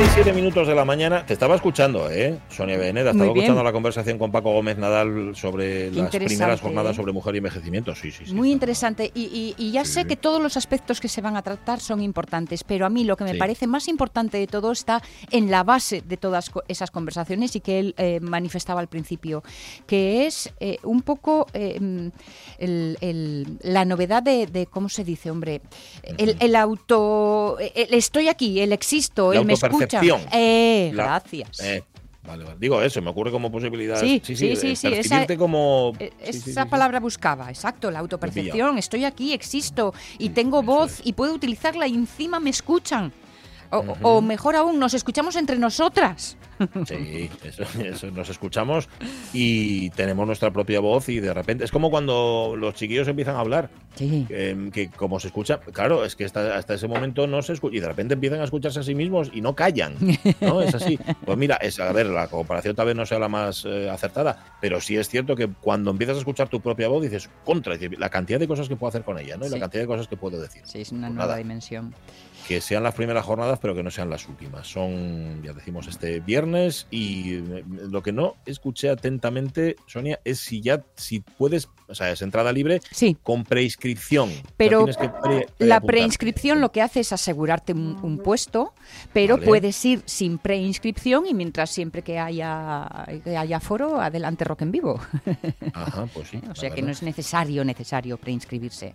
Las 11 y 7 minutos de la mañana, te estaba escuchando, ¿eh? Sonia Beneda, estaba escuchando la conversación con Paco Gómez Nadal sobre las primeras jornadas ¿eh? sobre mujer y envejecimiento. Sí, sí, sí. Muy interesante. Y, y- y ya Sí, sé que todos los aspectos que se van a tratar son importantes, pero a mí lo que me Sí. parece más importante de todo está en la base de todas esas conversaciones y que él eh, manifestaba al principio, que es eh, un poco eh, el- el- la novedad de, de- ¿cómo se dice, hombre? El, el auto... El estoy aquí, el existo, él me escucha. Eh, La- gracias. Eh, vale, vale. Digo eso, me ocurre como posibilidad. Sí, sí, sí, sí, sí, esa- percibirte como... Eh, Esa sí. palabra buscaba, exacto, la autopercepción. Estoy aquí, existo y tengo voz y puedo utilizarla y encima me escuchan. O, o mejor aún, nos escuchamos entre nosotras. Sí, eso, eso, nos escuchamos y tenemos nuestra propia voz y de repente es como cuando los chiquillos empiezan a hablar, Sí. que, que como se escucha, claro, es que hasta, hasta ese momento no se escucha y de repente empiezan a escucharse a sí mismos y no callan, ¿no? Es así. Pues mira, es, a ver, la comparación tal vez no sea la más eh, acertada, pero sí es cierto que cuando empiezas a escuchar tu propia voz dices, contra, la cantidad de cosas que puedo hacer con ella, ¿no? Y la cantidad de cosas que puedo decir. Sí, es una Pues nueva nada. dimensión. que sean las primeras jornadas, pero que no sean las últimas. Son, ya decimos, este viernes y eh, lo que no escuché atentamente, Sonia, es si ya, si puedes, o sea, es entrada libre Sí, con preinscripción. O sea, Pero tienes que pre- la preinscripción lo que hace es asegurarte un, un puesto, pero Vale. puedes ir sin preinscripción y mientras siempre que haya, que haya foro, adelante rock en vivo. Ajá, pues sí. O sea que no es necesario, necesario preinscribirse.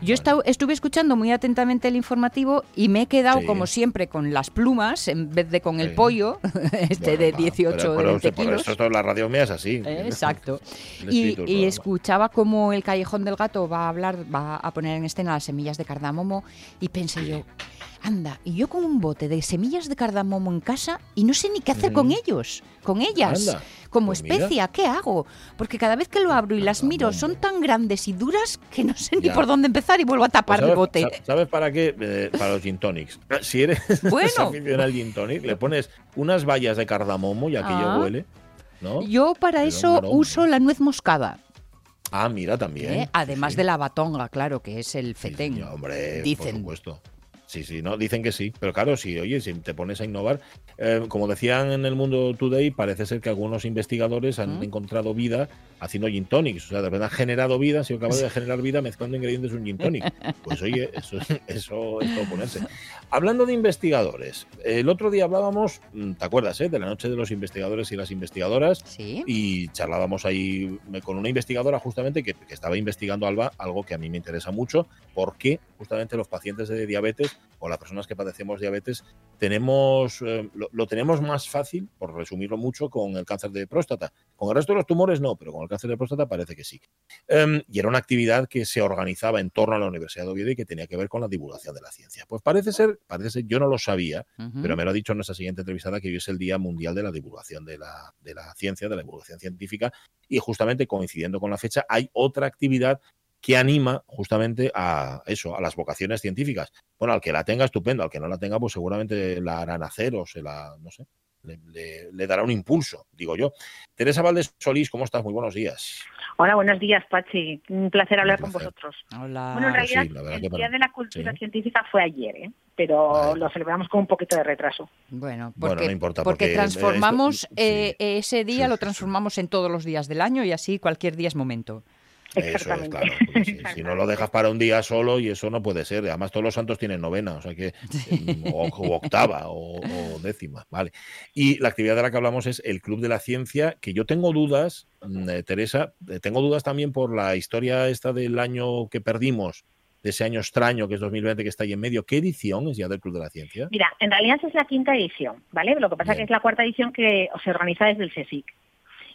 Yo estau- estuve escuchando muy atentamente el informativo y me he quedado, Sí. como siempre, con las plumas en vez de con el Sí. pollo, este Bueno, de va, 18 pero- o pero 20 por kilos. eso esto, la radio mía es así. Eh, Exacto. Y, y escuchaba cómo el Callejón del Gato va a hablar, va a poner en escena las semillas de cardamomo y pensé yo, anda, y yo con un bote de semillas de cardamomo en casa y no sé ni qué hacer con Ujú. ellos, con ellas, Anda, como pues mira. especia, ¿qué hago? Porque cada vez que lo abro y las miro son tan grandes y duras que no sé ni por dónde empezar y vuelvo a Pues tapar el ¿sabes, bote. sa- ¿Sabes para qué? Eh, para los gin tonics. Si eres Bueno. al gin tonic, le pones unas vallas de cardamomo y aquello Ah. huele. ¿no? Yo para eso uso la nuez moscada, Ah, mira, también. ¿eh? Además sí. de la batonga, claro, que es el fetén. sí, hombre, Dicen. por supuesto. Sí, sí, no, dicen que sí. Pero claro, si, oye, si te pones a innovar, eh, como decían en el mundo Today, parece ser que algunos investigadores han ¿Mm? encontrado vida haciendo gin tonics. O sea, de verdad han generado vida, han sido capaces de generar vida mezclando ingredientes de un gin tonic. Pues oye, eso, eso es todo ponerse. Hablando de investigadores, el otro día hablábamos, mm, ¿te acuerdas, eh? De la noche de los investigadores y las investigadoras Sí. y charlábamos ahí con una investigadora justamente que, que estaba investigando Alba algo que a mí me interesa mucho, porque justamente los pacientes de diabetes o las personas que padecemos diabetes tenemos eh, lo, lo tenemos más fácil, por resumirlo mucho, con el cáncer de próstata. Con el resto de los tumores no, pero con el cáncer de próstata parece que sí. Em, y era una actividad que se organizaba en torno a la Universidad de Oviedo y que tenía que ver con la divulgación de la ciencia. Pues parece ser, parece ser, yo no lo sabía, pero me lo ha dicho en nuestra siguiente entrevistada que hoy es el Día Mundial de la Divulgación de la, de la Ciencia, de la divulgación científica, y justamente coincidiendo con la fecha hay otra actividad que anima justamente a eso, a las vocaciones científicas. Bueno, al que la tenga, estupendo, al que no la tenga, pues seguramente la hará nacer o se la, no sé, le, le- le dará un impulso, digo yo. Teresa Valdés Solís, ¿cómo estás? Muy buenos días. Hola, buenos días, Pachi. Un placer hablar con placer. vosotros. Hola. Bueno, en sí, realidad, el que Día para- de la Cultura sí. Científica fue ayer, ¿eh? pero Vale. lo celebramos con un poquito de retraso. Bueno, Bueno, porque, no importa, porque porque, transformamos esto- eh, sí. ese día, Sí, lo sí, sí. transformamos en todos los días del año y así cualquier día es momento. Eso es, claro. si, si no lo dejas para un día solo y eso no puede ser. Además, todos los santos tienen novena, o sea que. mm, O, o octava o, o décima, vale. Y la actividad de la que hablamos es el Club de la Ciencia, que yo tengo dudas, mm, eh, Teresa, eh, tengo dudas también por la historia esta del año que perdimos, de ese año extraño que es 2020 que está ahí en medio. ¿Qué edición es ya del Club de la Ciencia? Mira, en realidad es la quinta edición, ¿vale? Lo que pasa Bien. que es la cuarta edición que se organiza desde el CSIC.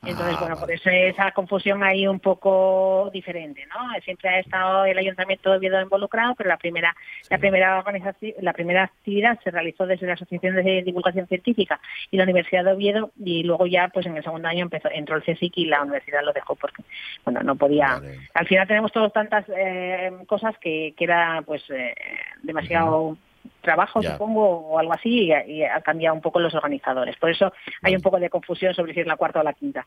Entonces, Ah, bueno, vale. por eso esa confusión ahí un poco diferente, ¿no? Siempre ha estado el Ayuntamiento de Oviedo involucrado, pero la primera, la primera organización, la primera actividad se realizó desde la Asociación de Divulgación Científica y la Universidad de Oviedo y luego ya, pues en el segundo año empezó, entró el CSIC y la universidad lo dejó porque, bueno, no podía. Vale. Al final tenemos todas tantas eh, cosas que, que era, pues, eh, demasiado trabajo, Ya. supongo, o algo así, y, y ha cambiado un poco los organizadores. Por eso hay un poco de confusión sobre si es la cuarta o la quinta.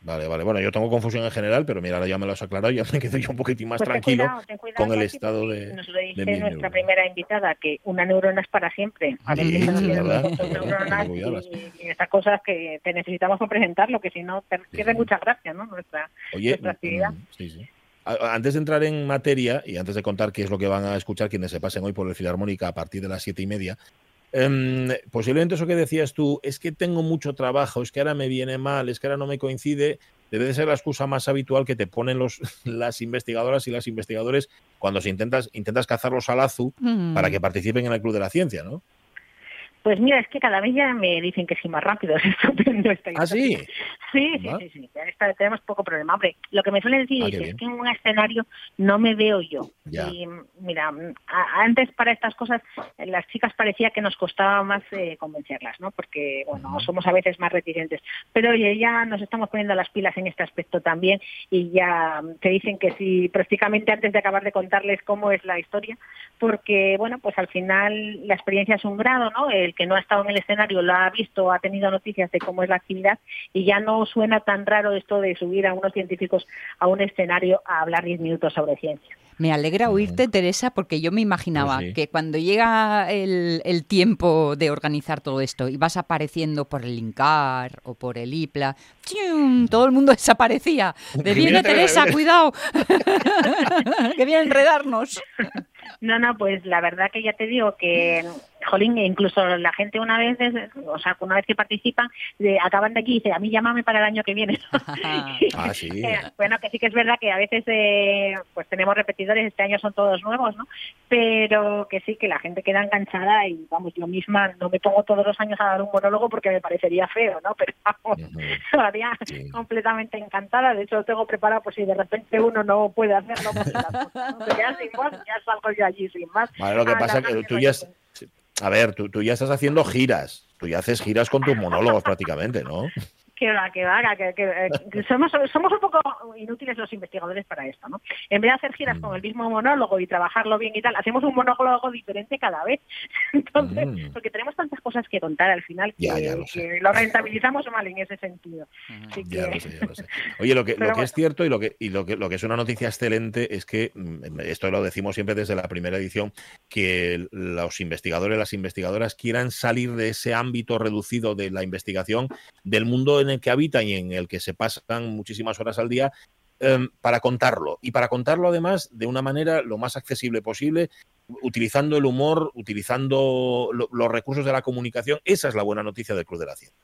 Vale, vale. Bueno, yo tengo confusión en general, pero mira, ahora ya me lo has aclarado, ya me quedo yo un poquitín más Pues ten tranquilo cuidado, ten cuidado, con el estado de, Nos lo dice nuestra neuronas. primera invitada, que una neurona es para siempre. A ver, Sí, tus neuronas y, y estas cosas que te necesitamos para presentarlo, que si no te pierde mucha gracia, ¿no? Nuestra, Oye, nuestra actividad. mm, sí, sí. Antes de entrar en materia y antes de contar qué es lo que van a escuchar quienes se pasen hoy por el Filarmónica a partir de las siete y media, em, posiblemente eso que decías tú, es que tengo mucho trabajo, es que ahora me viene mal, es que ahora no me coincide, debe de ser la excusa más habitual que te ponen los, las investigadoras y las investigadores cuando se intentas, intentas cazarlos al azu Mm. para que participen en el Club de la Ciencia, ¿no? Pues mira, es que cada vez ya me dicen que sí más rápido, es estupendo esta Ah, sí. Sí, sí, sí, sí. Esta- tenemos poco problema. Hombre, lo que me suelen decir Ah, es que bien. es que en un escenario no me veo yo. Ya. Y mira, a- antes para estas cosas las chicas parecía que nos costaba más eh, convencerlas, ¿no? Porque, bueno, somos a veces más reticentes. Pero oye, ya nos estamos poniendo las pilas en este aspecto también y ya te dicen que sí, prácticamente antes de acabar de contarles cómo es la historia, porque, bueno, pues al final la experiencia es un grado, ¿no? El que no ha estado en el escenario lo ha visto, ha tenido noticias de cómo es la actividad y ya no suena tan raro esto de subir a unos científicos a un escenario a hablar 10 minutos sobre ciencia. Me alegra oírte, Teresa, porque yo me imaginaba Pues sí. que cuando llega el, el tiempo de organizar todo esto y vas apareciendo por el INCAR o por el IPLA, todo el mundo desaparecía. De viene viene Teresa, Teresa". cuidado, que viene a enredarnos. No, no, pues la verdad que ya te digo que, jolín, incluso la gente una vez, es- o sea, una vez que participan, de- acaban de aquí y dice, a mí llámame para el año que viene. Ah, sí. Eh, bueno, que sí que es verdad que a veces eh, pues tenemos repetidores, este año son todos nuevos, ¿no? Pero que sí, que la gente queda enganchada y vamos, yo misma no me pongo todos los años a dar un monólogo porque me parecería feo, ¿no? Pero vamos, Sí. completamente encantada. De hecho, lo tengo preparado por si de repente uno no puede hacerlo. Pues, ya sin más, ya salgo yo allí sin más. Vale, lo que pasa hablar que tú ya... es- A ver, tú, tú ya estás haciendo giras. Tú ya haces giras con tus monólogos prácticamente, ¿no? Que va, que va, que, que- eh, que somos, somos un poco inútiles los investigadores para esto, ¿no? En vez de hacer giras Mm. con el mismo monólogo y trabajarlo bien y tal, hacemos un monólogo diferente cada vez. Entonces, Mm. porque tenemos tantas cosas que contar al final que, Ya, ya lo lo rentabilizamos mal en ese sentido. Así Ya que- lo sé, ya lo sé. Oye, lo que, lo que bueno. es cierto y lo que, y lo que, lo que es una noticia excelente es que, mm, esto lo decimos siempre desde la primera edición, que los investigadores, las investigadoras quieran salir de ese ámbito reducido de la investigación, del mundo en el que habitan y en el que se pasan muchísimas horas al día, em, para contarlo. Y para contarlo además de una manera lo más accesible posible, utilizando el humor, utilizando lo- los recursos de la comunicación. Esa es la buena noticia del Club de la Ciencia.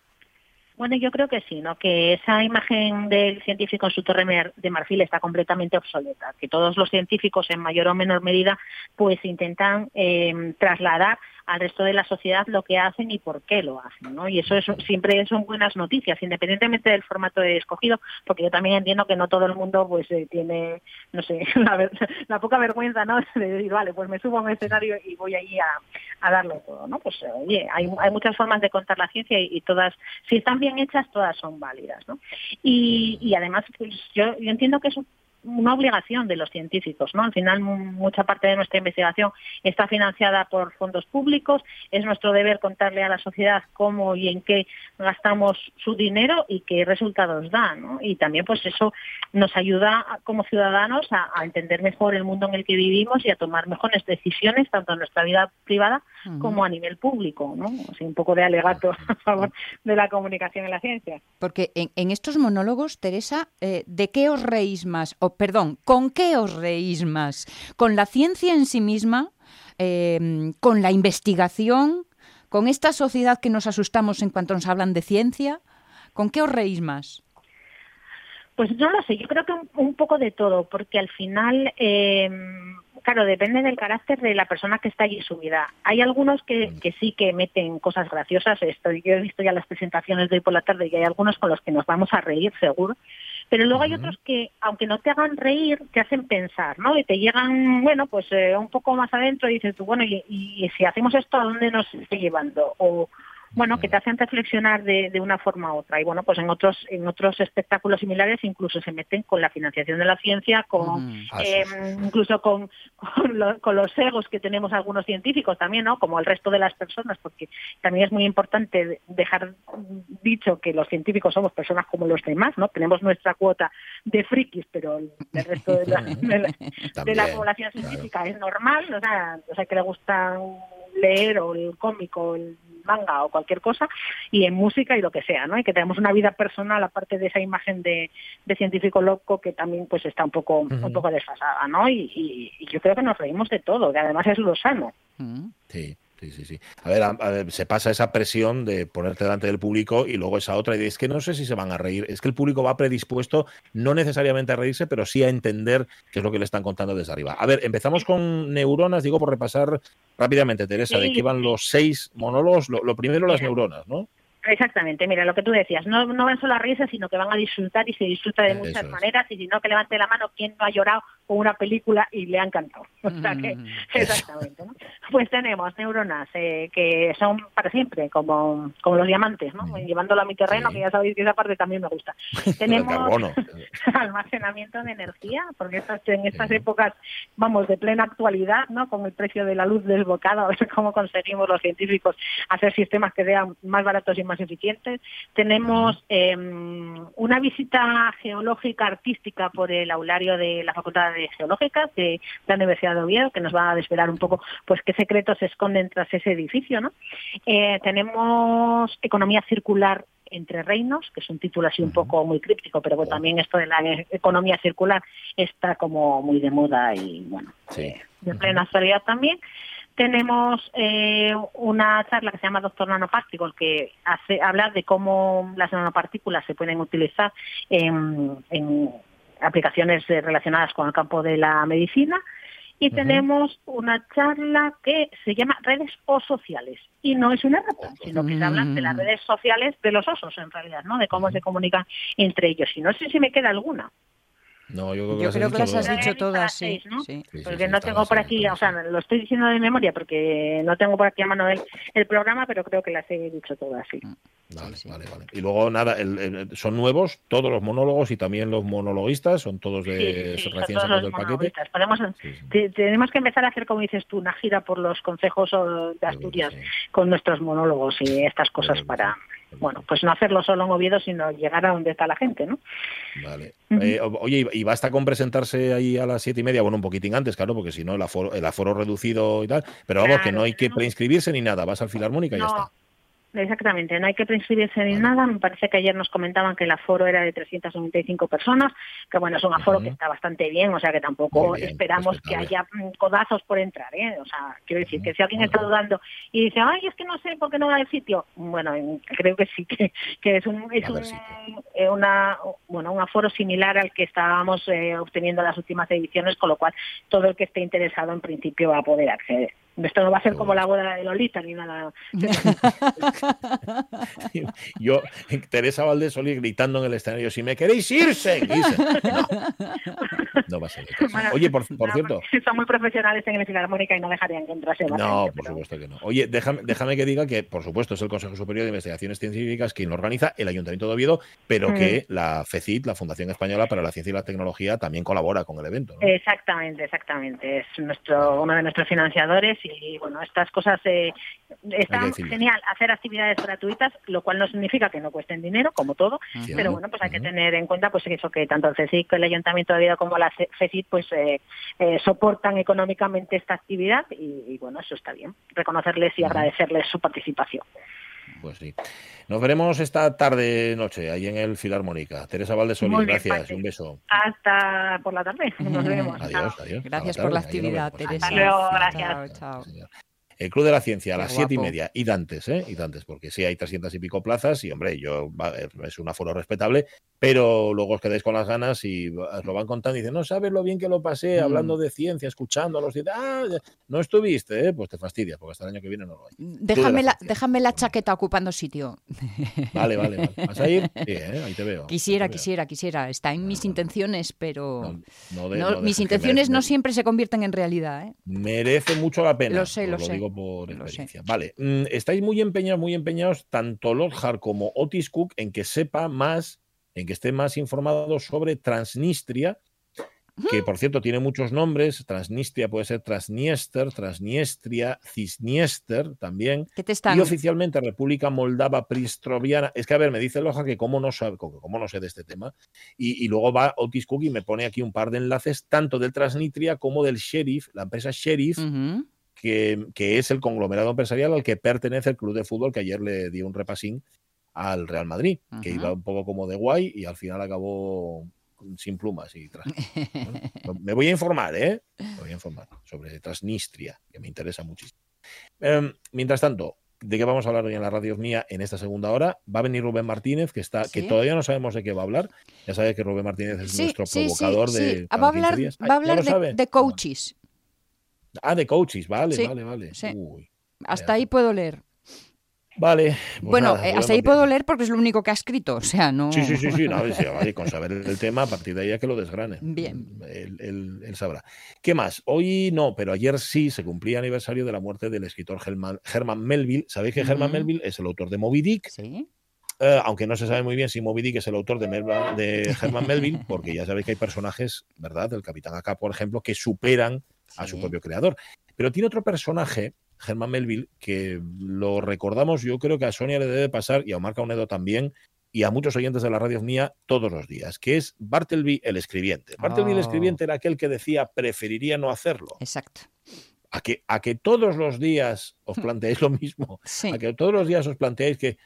Bueno, yo creo que sí, ¿no? Que esa imagen del científico en su torre de marfil está completamente obsoleta, que todos los científicos en mayor o menor medida pues intentan eh, trasladar al resto de la sociedad lo que hacen y por qué lo hacen, ¿no? Y eso es, siempre son buenas noticias, independientemente del formato escogido, porque yo también entiendo que no todo el mundo pues eh, tiene, no sé, la, la poca vergüenza, ¿no? De decir, vale, pues me subo a un escenario y voy ahí a, a darlo todo, ¿no? Pues oye, hay, hay muchas formas de contar la ciencia y, y todas, si están bien hechas, todas son válidas, ¿no? Y, y además, pues, yo, yo entiendo que es un- una obligación de los científicos, ¿no? Al final, mu- mucha parte de nuestra investigación está financiada por fondos públicos, es nuestro deber contarle a la sociedad cómo y en qué gastamos su dinero y qué resultados da, ¿no? Y también, pues eso nos ayuda como ciudadanos a, a entender mejor el mundo en el que vivimos y a tomar mejores decisiones, tanto en nuestra vida privada como a nivel público, ¿no? Así un poco de alegato a favor de la comunicación en la ciencia. Porque en, en estos monólogos, Teresa, eh, ¿de qué os reís más? O perdón, ¿con qué os reís más? ¿Con la ciencia en sí misma? Eh, ¿Con la investigación? ¿Con esta sociedad que nos asustamos en cuanto nos hablan de ciencia? ¿Con qué os reís más? Pues no lo sé, yo creo que un, un poco de todo, porque al final, eh, claro, depende del carácter de la persona que está allí subida. Hay algunos que, que sí que meten cosas graciosas. Esto, yo he visto ya las presentaciones de hoy por la tarde y hay algunos con los que nos vamos a reír, seguro. Pero luego hay otros que, aunque no te hagan reír, te hacen pensar, ¿no? Y te llegan, bueno, pues eh, un poco más adentro y dices tú, bueno, y, y si hacemos esto, ¿a dónde nos está llevando? O, bueno, que te hacen reflexionar de, de, una forma u otra. Y bueno, pues en otros en otros espectáculos similares incluso se meten con la financiación de la ciencia, con Mm. eh, incluso con, con, lo- con los egos que tenemos algunos científicos también, ¿no? Como el resto de las personas, porque también es muy importante dejar dicho que los científicos somos personas como los demás, ¿no? Tenemos nuestra cuota de frikis, pero el, el resto de la, de la- de la También, población claro. científica es normal, o sea, o sea, que le gusta leer o el cómic o el manga o cualquier cosa y en música y lo que sea, ¿no? Y que tenemos una vida personal aparte de esa imagen de, de científico loco que también pues está un poco un poco desfasada, ¿no? Y, y- y yo creo que nos reímos de todo, que además es lo sano. Mm. Sí, sí, sí, sí. A ver, a- a ver, se pasa esa presión de ponerte delante del público y luego esa otra y de, es que no sé si se van a reír. Es que el público va predispuesto no necesariamente a reírse, pero sí a entender qué es lo que le están contando desde arriba. A ver, empezamos con neuronas, digo por repasar rápidamente, Teresa, de qué van los seis monólogos. Lo, lo primero, las neuronas, ¿no? Exactamente, mira, lo que tú decías, no, no van solo a reírse, sino que van a disfrutar y se disfruta de Eso muchas es. maneras y si no, que levante la mano quien no ha llorado con una película y le ha encantado. O sea que, Mm. exactamente, ¿no? Pues tenemos neuronas eh, que son para siempre, como, como los diamantes, ¿no? Llevándolo a mi terreno, Sí. que ya sabéis que esa parte también me gusta. Tenemos almacenamiento de energía, porque estas, en estas Sí. épocas, vamos, de plena actualidad, ¿no? Con el precio de la luz desbocado, a ver cómo conseguimos los científicos hacer sistemas que sean más baratos y más eficientes. Tenemos eh, una visita geológica artística por el aulario de la Facultad de Geológicas de la Universidad de Oviedo, que nos va a desvelar un poco pues qué secretos se esconden tras ese edificio, ¿no? Eh, tenemos economía circular entre reinos, que es un título así un poco muy críptico, pero bueno, también esto de la economía circular está como muy de moda y bueno, Sí. de plena actualidad también. Tenemos eh, una charla que se llama Doctor Nanoparticle, que hace habla de cómo las nanopartículas se pueden utilizar en, en aplicaciones relacionadas con el campo de la medicina. Y tenemos una charla que se llama redes o sociales. Y no es una rata, sino que se habla de las Mm. redes sociales de los osos, en realidad, ¿no? De cómo se comunican entre ellos. Y no sé si me queda alguna. No, yo creo que Yo las creo has que las has todas. dicho todas, sí. seis, ¿no? sí. Sí, sí, Porque sí, no tengo por aquí, o sea, lo estoy diciendo de memoria porque no tengo por aquí a mano el, el programa, pero creo que las he dicho todas, sí. Vale, Sí, sí. vale, vale. Y luego, nada, el- el- son nuevos todos los monólogos y también los monologuistas, son todos de recién todos sacados los del paquete. monologuistas. Podemos, Sí, sí. te- tenemos que empezar a hacer, como dices tú, una gira por los consejos o, de Asturias Sí. con nuestros monólogos y estas cosas para, sí. Bueno, pues no hacerlo solo en Oviedo, sino llegar a donde está la gente, ¿no? Vale. Eh, oye, y basta con presentarse ahí a las siete y media, bueno, un poquitín antes, claro, porque si no, el aforo, el aforo reducido y tal. Pero vamos, que no hay que preinscribirse ni nada, vas al Filarmónica y ya está. Exactamente, no hay que preinscribirse ni nada. Me parece que ayer nos comentaban que el aforo era de 395 personas, que bueno, es un aforo que está bastante bien, o sea que tampoco bien, esperamos que haya mm, codazos por entrar, ¿eh? O sea, quiero decir que si alguien está dudando y dice, ay, es que no sé por qué no da el sitio, bueno, creo que sí, que, que es un, es Va un, eh, una, bueno, un aforo similar al que estábamos eh, obteniendo en las últimas ediciones, con lo cual todo el que esté interesado en principio va a poder acceder. Esto no va a ser como la boda de Lolita ni nada. Yo, Teresa Valdés Solís gritando en el escenario, si me queréis irse, irse. No, no va a ser. Bueno, Oye, por, por No, cierto, Son muy profesionales en el Filarmónica y no dejarían que entrase No, por pero- supuesto que no. Oye, déjame, déjame que diga que, por supuesto, es el Consejo Superior de Investigaciones Científicas quien lo organiza, el Ayuntamiento de Oviedo, pero Mm. que la FECIT, la Fundación Española para la Ciencia y la Tecnología, también colabora con el evento. ¿no? Exactamente, exactamente. Es nuestro uno de nuestros financiadores y bueno, estas cosas eh, están genial hacer actividades gratuitas, lo cual no significa que no cuesten dinero, como todo, pero bueno, pues hay que tener en cuenta pues eso que tanto el CSIC, el Ayuntamiento de Oviedo como la FECIT pues eh, eh, soportan económicamente esta actividad y, y, bueno, eso está bien. Reconocerles y agradecerles su participación. Pues sí. Nos veremos esta tarde noche ahí en el Filarmónica. Teresa bien, gracias. Pachi. Un beso. Hasta por la tarde. Nos vemos. Adiós, adiós. Gracias por la actividad, vemos. Teresa. Hasta luego, gracias. Chao, chao. El Club de la Ciencia a las siete y media y Dantes, ¿eh? Y Dantes, porque sí hay 300 y pico plazas y, hombre, yo es un aforo respetable, pero luego os quedáis con las ganas y os lo van contando y dicen, no sabes lo bien que lo pasé Mm. hablando de ciencia, escuchando a los. Ah, no estuviste, ¿eh? pues te fastidia, porque hasta el año que viene no lo hay. Déjame la, déjame la chaqueta ocupando sitio. Vale, vale, vale. ¿Vas a ir? Sí, ¿eh? ahí te veo. Quisiera, Ahí te veo. quisiera, quisiera. Está en mis intenciones, pero No, no de- no- no mis intenciones no siempre se convierten en realidad. ¿eh? Merece mucho la pena. Lo sé, lo lo sé, digo por lo experiencia. Vale, mm, estáis muy empeñados, muy empeñados, tanto Lockhart como Otis Cook, en que sepa más, en que esté más informado sobre Transnistria, que por cierto tiene muchos nombres. Transnistria puede ser Transniester, Transniestria, Cisniester también. ¿Qué te están? Y oficialmente República Moldava Pristroviana. Es que, a ver, me dice Loja que cómo no, sabe, cómo no sé de este tema. Y, y luego va Otis Cook y me pone aquí un par de enlaces, tanto del Transnistria como del Sheriff, la empresa Sheriff, que, que es el conglomerado empresarial al que pertenece el club de fútbol que ayer le dio un repasín al Real Madrid, que iba un poco como de guay y al final acabó sin plumas y tras. Bueno, me voy a informar, ¿eh? Me voy a informar sobre Transnistria, que me interesa muchísimo. Em, mientras tanto, ¿de qué vamos a hablar hoy en la radio mía en esta segunda hora? Va a venir Rubén Martínez, que está, que todavía no sabemos de qué va a hablar. Ya sabes que Rubén Martínez es Sí, nuestro sí, provocador de. Va a 15 hablar, va a Ay, ¿ya hablar de, coaches. Ah, de coaches, vale, vale, vale. Uy, Hasta ahí puedo leer. Vale. pues bueno, nada, eh, hasta ahí puedo leer porque es lo único que ha escrito. O sea, no. Sí, sí, sí, sí, no, sí, vale, con saber el tema, a partir de ahí ya que lo desgrane. Bien. Él, él- él sabrá. ¿Qué más? Hoy no, pero ayer sí se cumplía aniversario de la muerte del escritor Herman, Herman Melville. ¿Sabéis que Herman Ujú. Melville es el autor de Moby Dick? Sí. Eh, aunque no se sabe muy bien si Moby Dick es el autor de, Melva- de Herman Melville, porque ya sabéis que hay personajes, ¿verdad? Del Capitán Acá, por ejemplo, que superan a su propio creador. Pero tiene otro personaje, Herman Melville, que lo recordamos, yo creo que a Sonia le debe pasar y a Omar Caunedo también, y a muchos oyentes de la radio mía todos los días, que es Bartleby el escribiente. Bartleby el Oh. escribiente era aquel que decía preferiría no hacerlo. Exacto. A que, a que todos los días os planteáis lo mismo, Sí. a que todos los días os planteáis que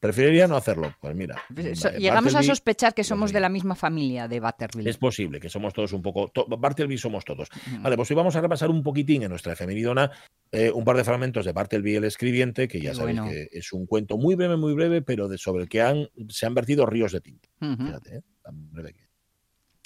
preferiría no hacerlo. Pues mira, So- eh, Llegamos a sospechar que somos de la misma familia de Butterville. es posible que somos todos un poco. to- Bartleby somos todos. Vale, pues hoy vamos a repasar un poquitín en nuestra efemeridona eh, un par de fragmentos de Bartleby el escribiente, que ya Qué sabéis bueno. que es un cuento muy breve, muy breve, pero de, sobre el que han, se han vertido ríos de tinta. Fíjate, ¿eh? tan breve que es.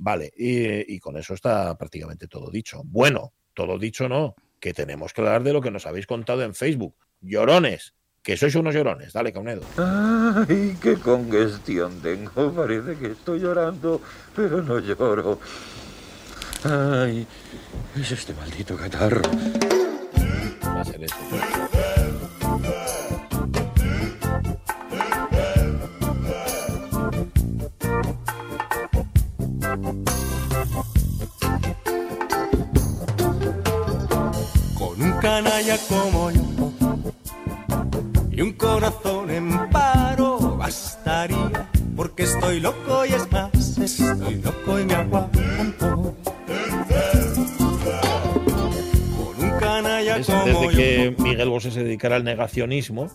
Vale, y, y con eso está prácticamente todo dicho. Bueno, todo dicho no, que tenemos que hablar de lo que nos habéis contado en Facebook. Llorones, que sois unos llorones. Dale, Caunedo. Ay, qué congestión tengo. Parece que estoy llorando, pero no lloro. Ay, es este maldito catarro. Va a ser eso. Con un canalla como yo y un corazón en paro bastaría, porque estoy loco y es más, estoy loco y me aguanto. Con un canalla Es como desde yo. que Miguel Bosé se dedicara al negacionismo,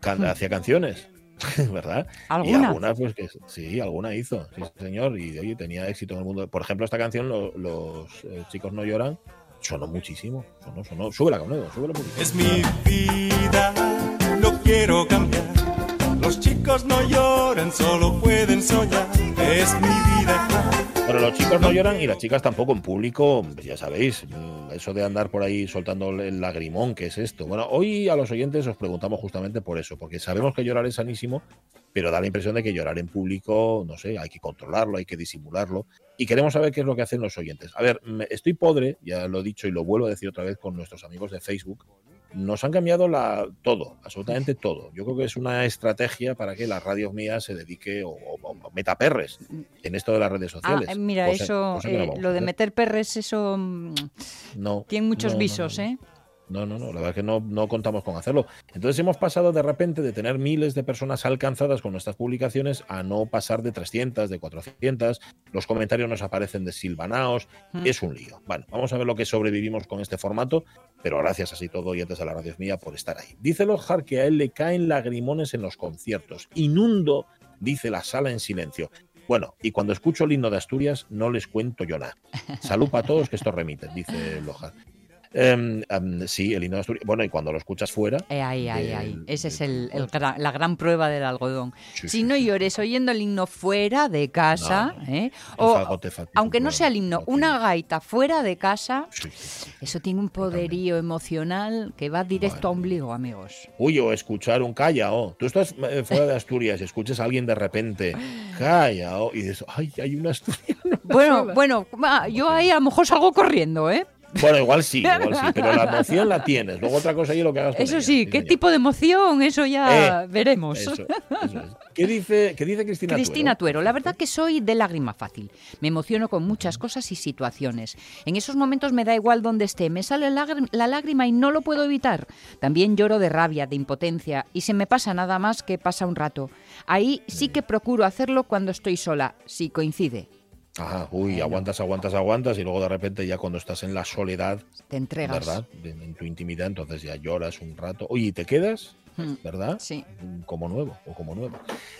can- hacía canciones, ¿verdad? Y ¿Alguna? alguna, pues que sí, alguna hizo, sí, señor, y oye, tenía éxito en el mundo. Por ejemplo, esta canción, lo- Los eh, chicos no lloran, sonó muchísimo, sonó, sonó. Súbela, Caunedo, súbela poquito. Es mi vida, quiero cambiar. Los chicos no lloran, solo pueden soñar. Es mi vida. Bueno, los chicos no lloran y las chicas tampoco en público, ya sabéis, eso de andar por ahí soltando el lagrimón, ¿qué es esto? Bueno, hoy a los oyentes os preguntamos justamente por eso, porque sabemos que llorar es sanísimo, pero da la impresión de que llorar en público, no sé, hay que controlarlo, hay que disimularlo, y queremos saber qué es lo que hacen los oyentes. A ver, estoy podre, ya lo he dicho y lo vuelvo a decir otra vez con nuestros amigos de Facebook, nos han cambiado la, todo, absolutamente todo. Yo creo que es una estrategia para que la radio mía se dedique o, o- o meta perres en esto de las redes Ah, sociales. eh, mira, Cosa- eso, cosa eh, lo de meter perres, eso mm, no, tiene muchos no, visos, no. ¿eh? No, no, no, la verdad es que no, no contamos con hacerlo. Entonces hemos pasado de repente de tener miles de personas alcanzadas con nuestras publicaciones a no pasar de 300, de 400. Los comentarios nos aparecen de silvanaos. Mm. Es un lío. Bueno, vamos a ver lo que sobrevivimos con este formato, pero gracias así todo, oyentes de la radio mía, por estar ahí. Dice Lockhart que a él le caen lagrimones en los conciertos. Inundo, dice la sala en silencio. Bueno, y cuando escucho el himno de Asturias, no les cuento yo nada. Salud para todos que esto remite, dice Lockhart. Em, em, sí, el himno de Asturias. Bueno, y cuando lo escuchas fuera. Eh, ahí, ahí, ahí. Ese es el, el la gran prueba del algodón. Sí, si sí, no sí. llores oyendo el himno fuera de casa, No, no. ¿eh? El o fagote aunque no sea el himno, no una gaita fuera de casa, eso tiene un poderío emocional que va directo a ombligo, amigos. Uy, o escuchar un calla, oh. Tú estás eh, fuera de Asturias y escuchas a alguien de repente, calla, oh, y dices, ay, hay un asturiano. Bueno, bueno, yo ahí a lo mejor salgo corriendo, ¿eh? Bueno, igual sí, igual sí, pero la emoción la tienes. Luego otra cosa es lo que hagas con Eso ella, sí, ¿qué señor. tipo de emoción? Eso ya Eh, veremos. Eso, eso es. ¿Qué dice, qué dice Cristina Cristina Tuero? Tuero, la verdad que soy de lágrima fácil. Me emociono con muchas cosas y situaciones. En esos momentos me da igual donde esté, me sale la lágrima y no lo puedo evitar. También lloro de rabia, de impotencia y se me pasa nada más que pasa un rato. Ahí sí que procuro hacerlo cuando estoy sola, si coincide. Ajá, uy, aguantas, aguantas, aguantas y luego de repente ya cuando estás en la soledad, Te entregas. ¿verdad? En tu intimidad, entonces ya lloras un rato. Oye, ¿y te quedas? Mm, ¿Verdad? Sí. Como nuevo o como nuevo.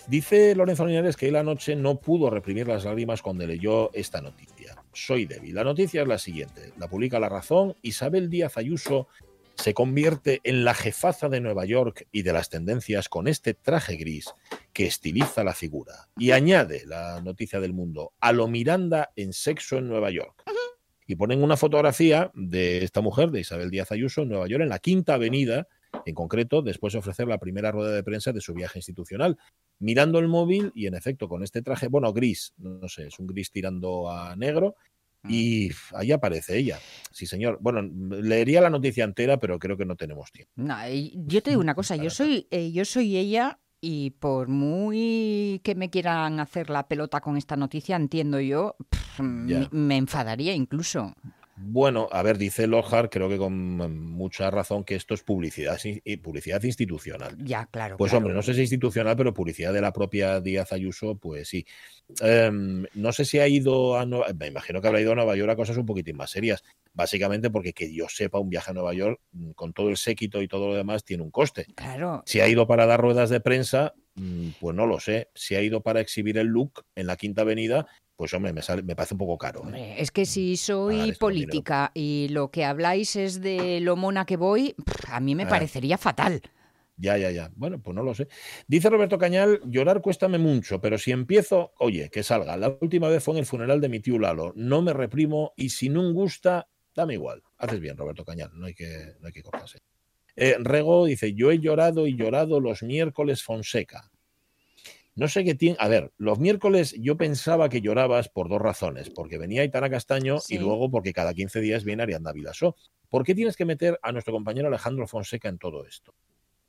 Dice Lorenzo Linares que él anoche no pudo reprimir las lágrimas cuando leyó esta noticia. Soy débil. La noticia es la siguiente. La publica La Razón. Isabel Díaz Ayuso se convierte en la jefaza de Nueva York y de las tendencias con este traje gris que estiliza la figura. Y añade la noticia del mundo a lo Miranda en sexo en Nueva York. Y ponen una fotografía de esta mujer, de Isabel Díaz Ayuso, en Nueva York, en la Quinta Avenida, en concreto, después de ofrecer la primera rueda de prensa de su viaje institucional, mirando el móvil y, en efecto, con este traje, bueno, gris, no sé, es un gris tirando a negro, y ahí aparece ella. Sí, señor. Bueno, leería la noticia entera, pero creo que no tenemos tiempo. No, yo te digo una cosa, yo soy, eh, yo soy ella y por muy que me quieran hacer la pelota con esta noticia, entiendo yo, pff, Ya. me, me enfadaría incluso. Bueno, a ver, dice Lohar, creo que con mucha razón, que esto es publicidad, publicidad institucional. Ya, claro. Pues claro. hombre, no sé si institucional, pero publicidad de la propia Díaz Ayuso, pues sí. Em, no sé si ha ido a Nueva me imagino que habrá ido a Nueva York a cosas un poquitín más serias. Básicamente porque que yo sepa, un viaje a Nueva York, mm, con todo el séquito y todo lo demás, tiene un coste. Claro. Si ha ido para dar ruedas de prensa, mm, pues no lo sé. Si ha ido para exhibir el look en la Quinta Avenida, pues hombre, me, sale- me parece un poco caro. ¿eh? Es que si Pagar soy política y lo que habláis es de lo mona que voy, a mí me Ah. parecería fatal. Ya, ya, ya. Bueno, pues no lo sé. Dice Roberto Cañal, llorar cuéstame mucho, pero si empiezo, oye, que salga. La última vez fue en el funeral de mi tío Lalo. No me reprimo y si no gusta, dame igual. Haces bien, Roberto Cañal, no hay que, no hay que cortarse. Eh, Rego dice, yo he llorado y llorado los miércoles Fonseca. No sé qué tiene. A ver, los miércoles yo pensaba que llorabas por dos razones. Porque venía Aitana Castaño Sí. y luego porque cada 15 días viene Ariadna Vilasó. ¿Por qué tienes que meter a nuestro compañero Alejandro Fonseca en todo esto?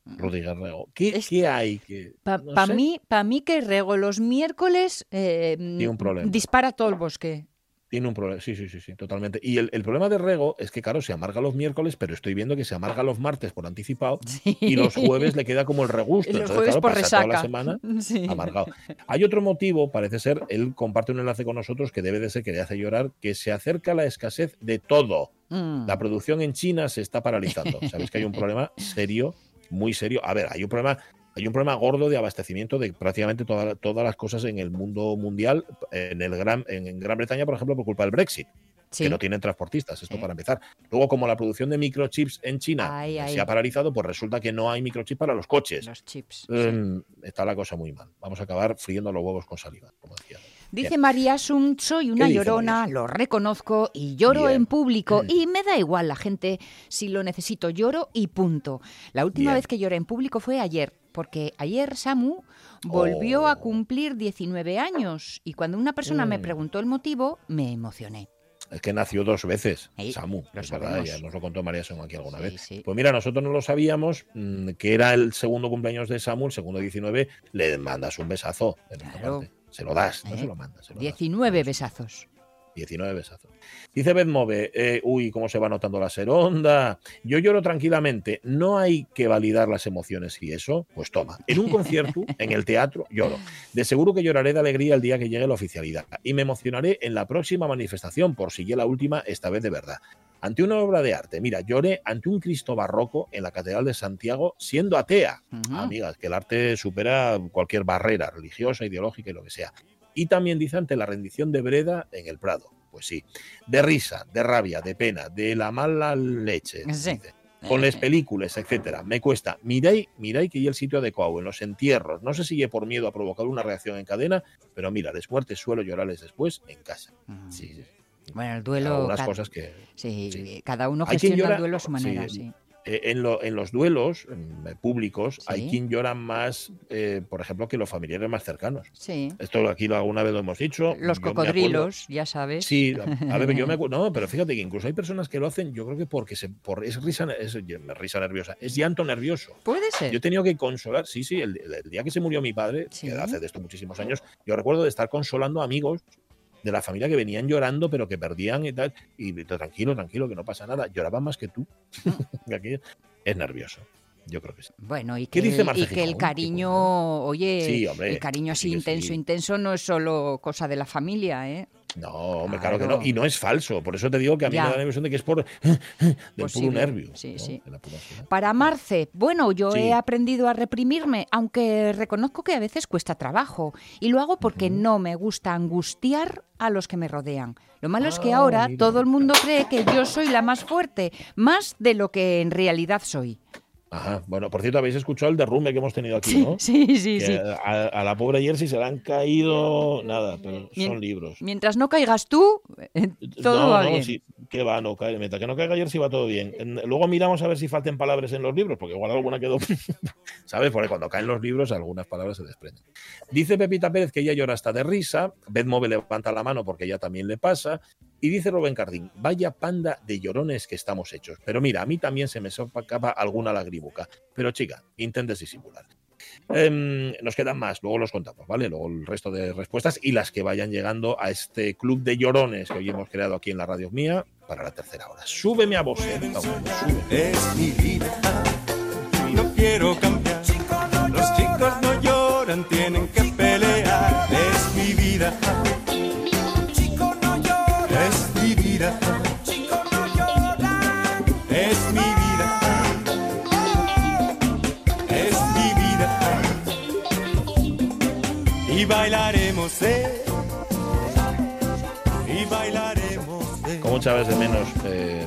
Rodríguez Rego. ¿Qué, Es- qué hay? que Para no mí, pa mí que Rego los miércoles eh, un problema. dispara todo el bosque. Tiene un problema. Sí, sí, sí, sí, totalmente. Y el, el problema de Rego es que, claro, se amarga los miércoles, pero estoy viendo que se amarga los martes por anticipado y los jueves le queda como el regusto. Y los Entonces, jueves claro, por pasa toda la resaca. semana Sí. amargado. Hay otro motivo, parece ser, él comparte un enlace con nosotros que debe de ser que le hace llorar, que se acerca la escasez de todo. Mm. La producción en China se está paralizando. Sabéis que hay un problema serio, muy serio. A ver, hay un problema, hay un problema gordo de abastecimiento de prácticamente toda- todas las cosas en el mundo mundial, en el Gran, en, Gran Bretaña, por ejemplo, por culpa del Brexit, Sí. que no tienen transportistas, esto Sí. para empezar. Luego, como la producción de microchips en China Ay, ay. se ha paralizado, pues resulta que no hay microchips para los coches. Los chips. sí. Em, está la cosa muy mal. Vamos a acabar friendo los huevos con saliva, como decía. Dice Bien. María Sun, soy una llorona, María lo reconozco y lloro Bien. en público Mm. y me da igual la gente si lo necesito, lloro y punto. La última Bien. vez que lloré en público fue ayer, porque ayer Samu volvió a Oh. cumplir 19 años y cuando una persona me Mm. preguntó el motivo, me emocioné. Es que nació dos veces, Sí, Samu, es verdad, ya nos lo contó María Son aquí alguna Sí, vez. sí. Pues mira, nosotros no lo sabíamos, mm, que era el segundo cumpleaños de Samu, el segundo 19, le mandas un besazo Claro. parte. Se lo das, no ¿Eh? se lo mandas. se lo das. 19 besazos. 19 besazos. Dice Bedmove, eh, uy, cómo se va notando la seronda. Yo lloro tranquilamente. No hay que validar las emociones y eso, pues toma. En un concierto, en el teatro, lloro. De seguro que lloraré de alegría el día que llegue la oficialidad. Y me emocionaré en la próxima manifestación, por si ya la última, esta vez de verdad. Ante una obra de arte. Mira, lloré ante un Cristo barroco en la Catedral de Santiago siendo atea. Ujú. Amigas, que el arte supera cualquier barrera religiosa, ideológica y lo que sea. Y también dice ante la rendición de Breda en el Prado. Pues sí. De risa, de rabia, de pena, de la mala leche. Sí. dice. Con las películas, etcétera. Me cuesta. Mirai, mirai que hay el sitio adecuado, en los entierros. No sé si es por miedo a provocar una reacción en cadena, pero mira, les muertes suelo llorarles después en casa. Mm. Sí, sí. Bueno, el duelo. Algunas ca- cosas que. sí, sí. cada uno gestiona el duelo a su manera, sí. Eh, en, lo- en los duelos mm, públicos hay quien llora más, eh, por ejemplo, que los familiares más cercanos. Sí. Esto aquí lo- alguna vez lo hemos dicho. Los cocodrilos, ya sabes. Sí, a ver, yo me acuerdo. No, pero fíjate que incluso hay personas que lo hacen, yo creo que porque se, por, es risa, es risa nerviosa, es llanto nervioso. Puede ser. Yo he tenido que consolar, sí, sí, el, el día que se murió mi padre, Sí. que hace de esto muchísimos años, yo recuerdo de estar consolando amigos de la familia que venían llorando, pero que perdían y tal. Y tranquilo, tranquilo, que no pasa nada. Lloraban más que tú. Aquí es nervioso. Yo creo que sí. Bueno, y ¿Qué que, dice el- y que el cariño, oye, Sí, hombre, el cariño así intenso, sí. intenso no es solo cosa de la familia, ¿eh? No, hombre, claro. que no. Y no es falso. Por eso te digo que a mí Ya. me da la impresión de que es por del Posible. puro nervio. Sí, ¿no? sí. Para Marce, bueno, yo Sí. he aprendido a reprimirme, aunque reconozco que a veces cuesta trabajo. Y lo hago porque no me gusta angustiar a los que me rodean. Lo malo es que Ah, ahora mira. todo el mundo cree que yo soy la más fuerte, más de lo que en realidad soy. Ajá. Bueno, por cierto, habéis escuchado el derrumbe que hemos tenido aquí, ¿no? sí, sí, sí. A, a la pobre Jersey se le han caído nada, pero Mien- son libros. Mientras no caigas tú, eh, todo no, va no, bien. sí, que va, no cae. Mientras que no caiga sí va todo bien. En- Luego miramos a ver si falten palabras en los libros, porque igual alguna quedó. ¿Sabes? Porque cuando caen los libros, algunas palabras se desprenden. Dice Pepita Pérez que ella llora hasta de risa. Beth Move levanta la mano porque ella también le pasa. Y dice Rubén Cardín, vaya panda de llorones que estamos hechos. Pero mira, a mí también se me escapa alguna lagrimuca. Pero chica, intentes disimular. Em, nos quedan más, luego los contamos, ¿vale? Luego el resto de respuestas y las que vayan llegando a este club de llorones que hoy hemos creado aquí en la radio mía para la tercera hora. Súbeme a vos, eh, es mi vida. No quiero cambiar. Los chicos no lloran, tienen que pelear. Es mi vida. Y bailaremos, eh. Y bailaremos, eh. ¿Cómo echabas de menos eh,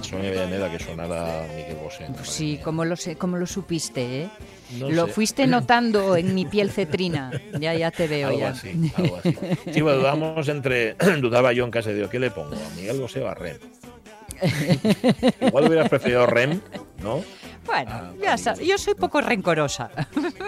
Sonia Villaneda que sonara Miguel Bosé? Pues sí, como lo, sé, como lo supiste, ¿eh? No lo sé. fuiste notando en mi piel cetrina. Ya, ya te veo, Algo ya. así, algo así. Sí, bueno, dudamos entre. Dudaba yo en casa de ¿qué le pongo? ¿A Miguel Bosé o a Rem? Igual hubieras preferido Rem, ¿no? Bueno, Ah, ya sabes, yo soy poco rencorosa.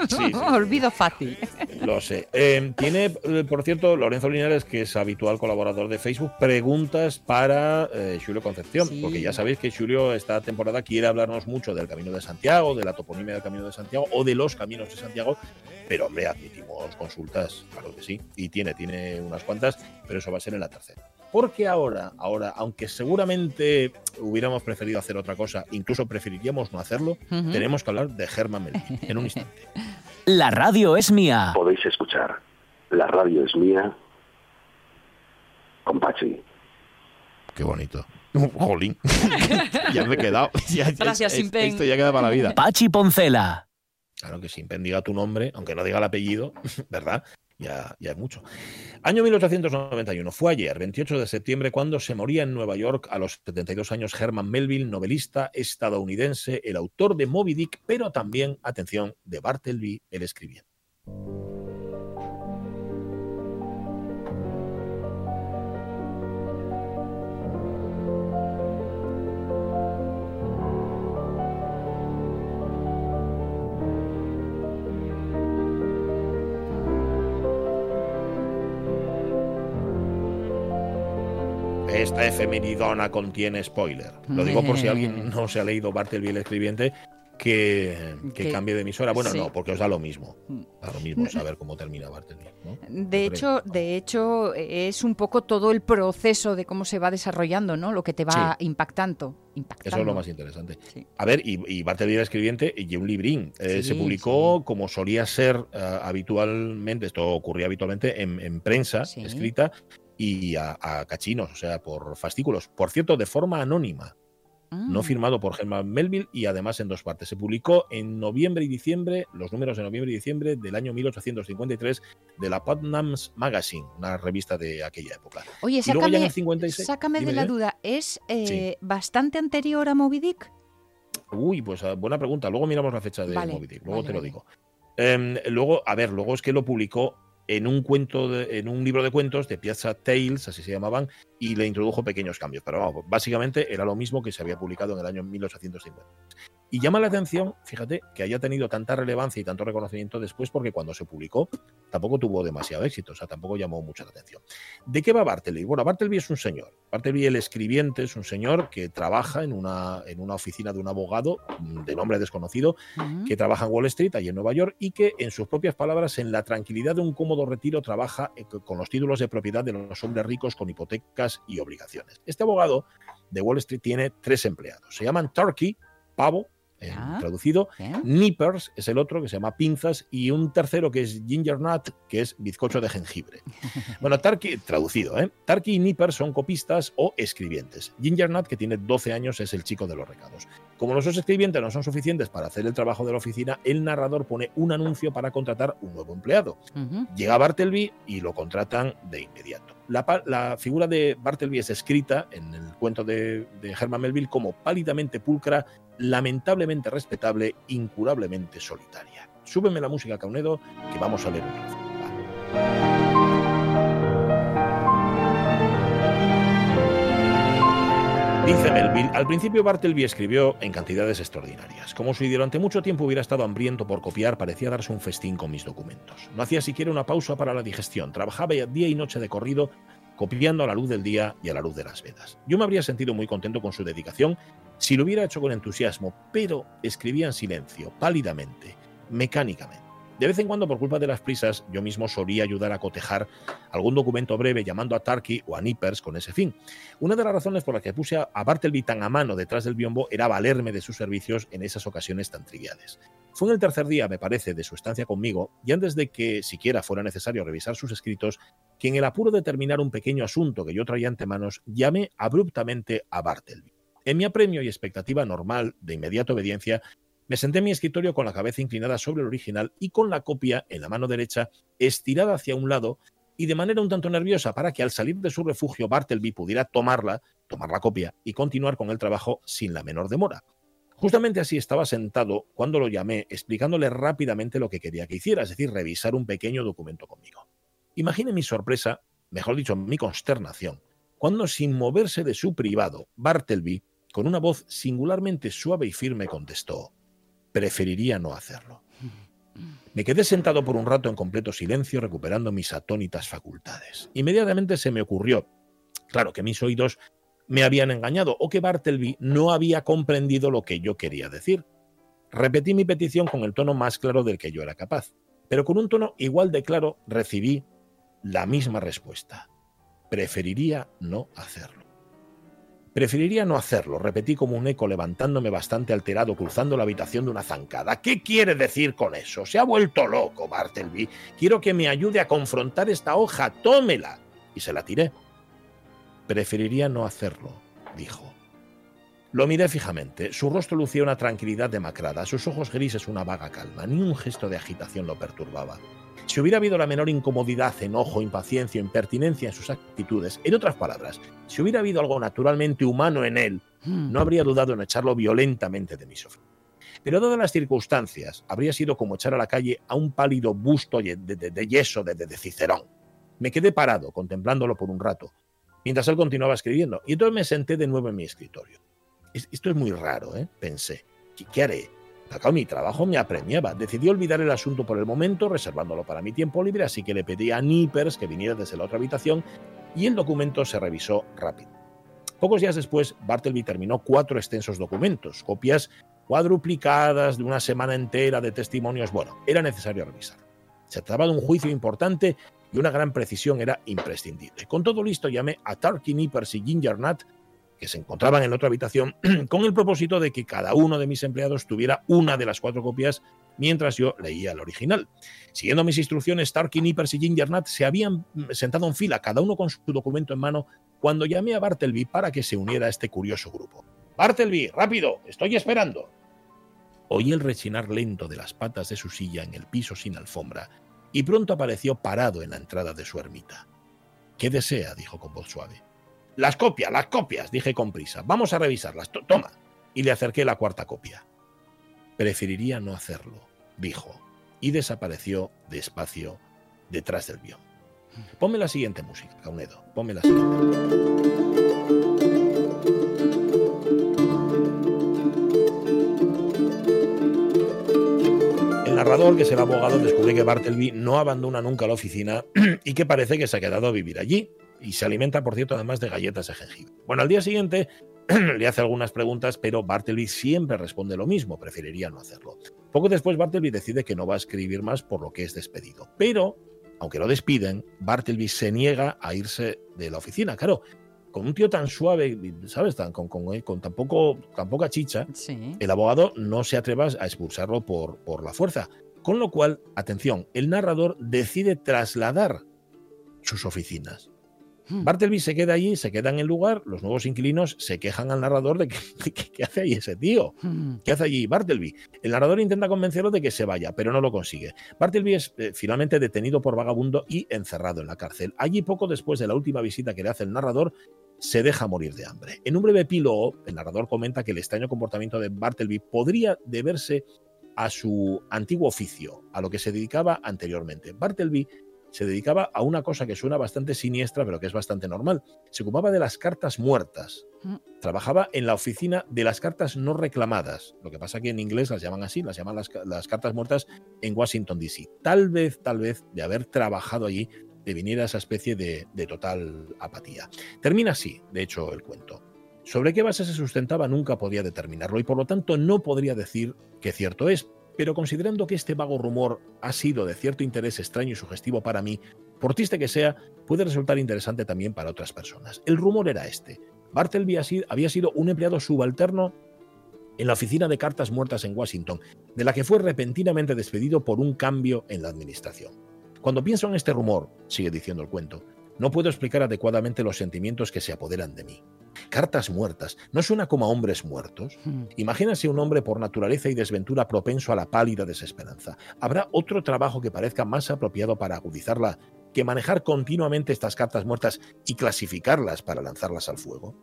Sí, sí. Olvido fácil. Lo sé. Eh, tiene, eh, por cierto, Lorenzo Linares, que es habitual colaborador de Facebook, preguntas para eh, Julio Concepción, Sí. porque ya sabéis que Julio esta temporada quiere hablarnos mucho del Camino de Santiago, de la toponimia del Camino de Santiago o de los caminos de Santiago, pero hombre, admitimos consultas, claro que sí, y tiene, tiene unas cuantas, pero eso va a ser en la tercera. Porque ahora, ahora, aunque seguramente hubiéramos preferido hacer otra cosa, incluso preferiríamos no hacerlo, tenemos que hablar de Germán Melville en un instante. La radio es mía. Podéis escuchar La radio es mía con Pachi. Qué bonito. Jolín. ya me he quedado. Ya, Gracias, es- Simpen. Esto ya queda para la vida. Pachi Poncela. Claro que Simpen diga tu nombre, aunque no diga el apellido, ¿verdad? Ya, ya es mucho. Año 1891. Fue ayer, 28 de septiembre, cuando se moría en Nueva York a los 72 años Herman Melville, novelista estadounidense, el autor de Moby Dick, pero también, atención, de Bartleby, el escribiente. Efemeridona contiene spoiler. Lo digo por si alguien no se ha leído Bartleby el escribiente, que, que Que- cambie de emisora. Bueno, sí. no, porque os da lo mismo. Da lo mismo saber cómo termina Bartleby. ¿no? De hecho, de hecho, es un poco todo el proceso de cómo se va desarrollando, ¿no? Lo que te va impactando. impactando. Eso es lo más interesante. Sí. A ver, y, y Bartleby era escribiente y un librín. Eh, se publicó como solía ser eh, habitualmente, esto ocurría habitualmente en, en prensa escrita y a, a cachinos, o sea, por fascículos. Por cierto, de forma anónima. no Mm. firmado por Herman Melville y además en dos partes. Se publicó en noviembre y diciembre, los números de noviembre y diciembre del año 1853 de la Putnam's Magazine, una revista de aquella época. Oye, y luego ya en sácame, el 56. sácame de la duda. ¿Es eh, Sí. bastante anterior a Moby Dick? Uy, pues ah, buena pregunta. Luego miramos la fecha de Vale, Moby Dick, luego vale, te lo vale. digo. Em, luego, a ver, luego es que lo publicó en un cuento, de- en un libro de cuentos de Piazza Tales, así se llamaban, y le introdujo pequeños cambios. Pero vamos, básicamente era lo mismo que se había publicado en el año 1850. Y llama la atención, fíjate, que haya tenido tanta relevancia y tanto reconocimiento después, porque cuando se publicó tampoco tuvo demasiado éxito, o sea, tampoco llamó mucho la atención. ¿De qué va Bartleby? Bueno, Bartleby es un señor. Bartleby, el escribiente, es un señor que trabaja en una, en una oficina de un abogado de nombre desconocido que trabaja en Wall Street, allí en Nueva York, y que, en sus propias palabras, en la tranquilidad de un cómodo retiro, trabaja eh, con los títulos de propiedad de los hombres ricos con hipotecas y obligaciones. Este abogado de Wall Street tiene tres empleados. Se llaman Turkey, pavo, Ah. traducido, Bien. Nippers es el otro que se llama pinzas y un tercero que es ginger nut que es bizcocho de jengibre. Bueno, Tarky, traducido, ¿eh? Tarky y Nippers son copistas o escribientes. Ginger nut, que tiene 12 años, es el chico de los recados. Como los dos escribientes no son suficientes para hacer el trabajo de la oficina, el narrador pone un anuncio para contratar un nuevo empleado. Llega Bartleby y lo contratan de inmediato. La, figura de Bartleby es escrita en el cuento de, de Herman Melville como pálidamente pulcra, lamentablemente respetable, incurablemente solitaria. Súbeme la música, Caunedo, que vamos a leer un. Melville, al principio Bartleby escribió en cantidades extraordinarias. Como si durante mucho tiempo hubiera estado hambriento por copiar, parecía darse un festín con mis documentos. No hacía siquiera una pausa para la digestión, trabajaba día y noche de corrido, copiando a la luz del día y a la luz de las vedas. Yo me habría sentido muy contento con su dedicación si lo hubiera hecho con entusiasmo, pero escribía en silencio, pálidamente, mecánicamente. De vez en cuando, por culpa de las prisas, yo mismo solía ayudar a cotejar algún documento breve llamando a Tarky o a Nippers con ese fin. Una de las razones por las que puse a Bartleby tan a mano detrás del biombo era valerme de sus servicios en esas ocasiones tan triviales. Fue en el tercer día, me parece, de su estancia conmigo, y antes de que siquiera fuera necesario revisar sus escritos, que en el apuro de terminar un pequeño asunto que yo traía ante manos, llamé abruptamente a Bartleby. En mi apremio y expectativa normal de inmediata obediencia, me senté en mi escritorio con la cabeza inclinada sobre el original y con la copia en la mano derecha estirada hacia un lado y de manera un tanto nerviosa para que al salir de su refugio Bartleby pudiera tomarla, tomar la copia y continuar con el trabajo sin la menor demora. Justamente así estaba sentado cuando lo llamé explicándole rápidamente lo que quería que hiciera, es decir, revisar un pequeño documento conmigo. Imagine mi sorpresa, mejor dicho, mi consternación, cuando sin moverse de su privado, Bartleby, con una voz singularmente suave y firme, contestó, preferiría no hacerlo. Me quedé sentado por un rato en completo silencio, recuperando mis atónitas facultades. Inmediatamente se me ocurrió, claro, que mis oídos me habían engañado o que Bartleby no había comprendido lo que yo quería decir. Repetí mi petición con el tono más claro del que yo era capaz, pero con un tono igual de claro recibí la misma respuesta. Preferiría no hacerlo. Preferiría no hacerlo, repetí como un eco levantándome bastante alterado cruzando la habitación de una zancada. ¿Qué quiere decir con eso? Se ha vuelto loco, Bartleby. Quiero que me ayude a confrontar esta hoja. Tómela. Y se la tiré. Preferiría no hacerlo, dijo. Lo miré fijamente. Su rostro lucía una tranquilidad demacrada, sus ojos grises una vaga calma. Ni un gesto de agitación lo perturbaba. Si hubiera habido la menor incomodidad, enojo, impaciencia impertinencia en sus actitudes, en otras palabras, si hubiera habido algo naturalmente humano en él, Mm. no habría dudado en echarlo violentamente de mi sofá. Pero dadas las circunstancias, habría sido como echar a la calle a un pálido busto de, de- de yeso de, Cicerón. Me quedé parado, contemplándolo por un rato, mientras él continuaba escribiendo, y entonces me senté de nuevo en mi escritorio. Es- Esto es muy raro, ¿eh? Pensé. ¿Qué, qué haré? Acá mi trabajo me apremiaba. Decidí olvidar el asunto por el momento, reservándolo para mi tiempo libre, así que le pedí a Nippers que viniera desde la otra habitación y el documento se revisó rápido. Pocos días después, Bartleby terminó cuatro extensos documentos, copias cuadruplicadas de una semana entera de testimonios. Bueno, era necesario revisar. Se trataba de un juicio importante y una gran precisión era imprescindible. Con todo listo, llamé a Tarky Nippers y Ginger Nut, que se encontraban en otra habitación, con el propósito de que cada uno de mis empleados tuviera una de las cuatro copias mientras yo leía el original. Siguiendo mis instrucciones, Tarky Nippers y Ginger Nut se habían mm, sentado en fila, cada uno con su documento en mano, cuando llamé a Bartleby para que se uniera a este curioso grupo. Bartleby, rápido, estoy esperando. Oí el rechinar lento de las patas de su silla en el piso sin alfombra y pronto apareció parado en la entrada de su ermita. ¿Qué desea? dijo con voz suave. Las copias, las copias, dije con prisa. Vamos a revisarlas. Toma. Y le acerqué la cuarta copia. Preferiría no hacerlo, dijo, y desapareció despacio detrás del guion. Ponme la siguiente música, Caunedo. Ponme la siguiente. El narrador, que es el abogado, descubre que Bartleby no abandona nunca la oficina y que parece que se ha quedado a vivir allí. Y se alimenta, por cierto, además de galletas de jengibre. Bueno, al día siguiente le hace algunas preguntas, pero Bartleby siempre responde lo mismo, preferiría no hacerlo. Poco después, Bartleby decide que no va a escribir más, por lo que es despedido. Pero, aunque lo despiden, Bartleby se niega a irse de la oficina. Claro, con un tío tan suave, ¿sabes? Tan, con, con, con tan, poco, tan poca chicha, Sí. el abogado no se atreva a expulsarlo por, por la fuerza. Con lo cual, atención, el narrador decide trasladar sus oficinas. Hmm. Bartleby se queda allí, se queda en el lugar, los nuevos inquilinos se quejan al narrador de que, ¿qué hace allí ese tío? Mm. ¿Qué hace allí Bartleby? El narrador intenta convencerlo de que se vaya, pero no lo consigue. Bartleby es eh, finalmente detenido por vagabundo y encerrado en la cárcel. Allí, poco después de la última visita que le hace el narrador, se deja morir de hambre. En un breve epílogo, el narrador comenta que el extraño comportamiento de Bartleby podría deberse a su antiguo oficio, a lo que se dedicaba anteriormente. Bartleby se dedicaba a una cosa que suena bastante siniestra, pero que es bastante normal. Se ocupaba de las cartas muertas. Mm. Trabajaba en la oficina de las cartas no reclamadas. Lo que pasa que en inglés las llaman así, las llaman las, ca- las cartas muertas en Washington, D.C. Tal vez, tal vez, de haber trabajado allí, de viniera esa especie de, de total apatía. Termina así, de hecho, el cuento. Sobre qué base se sustentaba nunca podía determinarlo y por lo tanto no podría decir que cierto es, pero considerando que este vago rumor ha sido de cierto interés extraño y sugestivo para mí, por triste que sea, puede resultar interesante también para otras personas. El rumor era este. Bartleby había sido un empleado subalterno en la oficina de cartas muertas en Washington, de la que fue repentinamente despedido por un cambio en la administración. Cuando pienso en este rumor, sigue diciendo el cuento, no puedo explicar adecuadamente los sentimientos que se apoderan de mí. Cartas muertas, ¿no suena como a hombres muertos? Mm. Imagínase un hombre por naturaleza y desventura propenso a la pálida desesperanza. ¿Habrá otro trabajo que parezca más apropiado para agudizarla que manejar continuamente estas cartas muertas y clasificarlas para lanzarlas al fuego?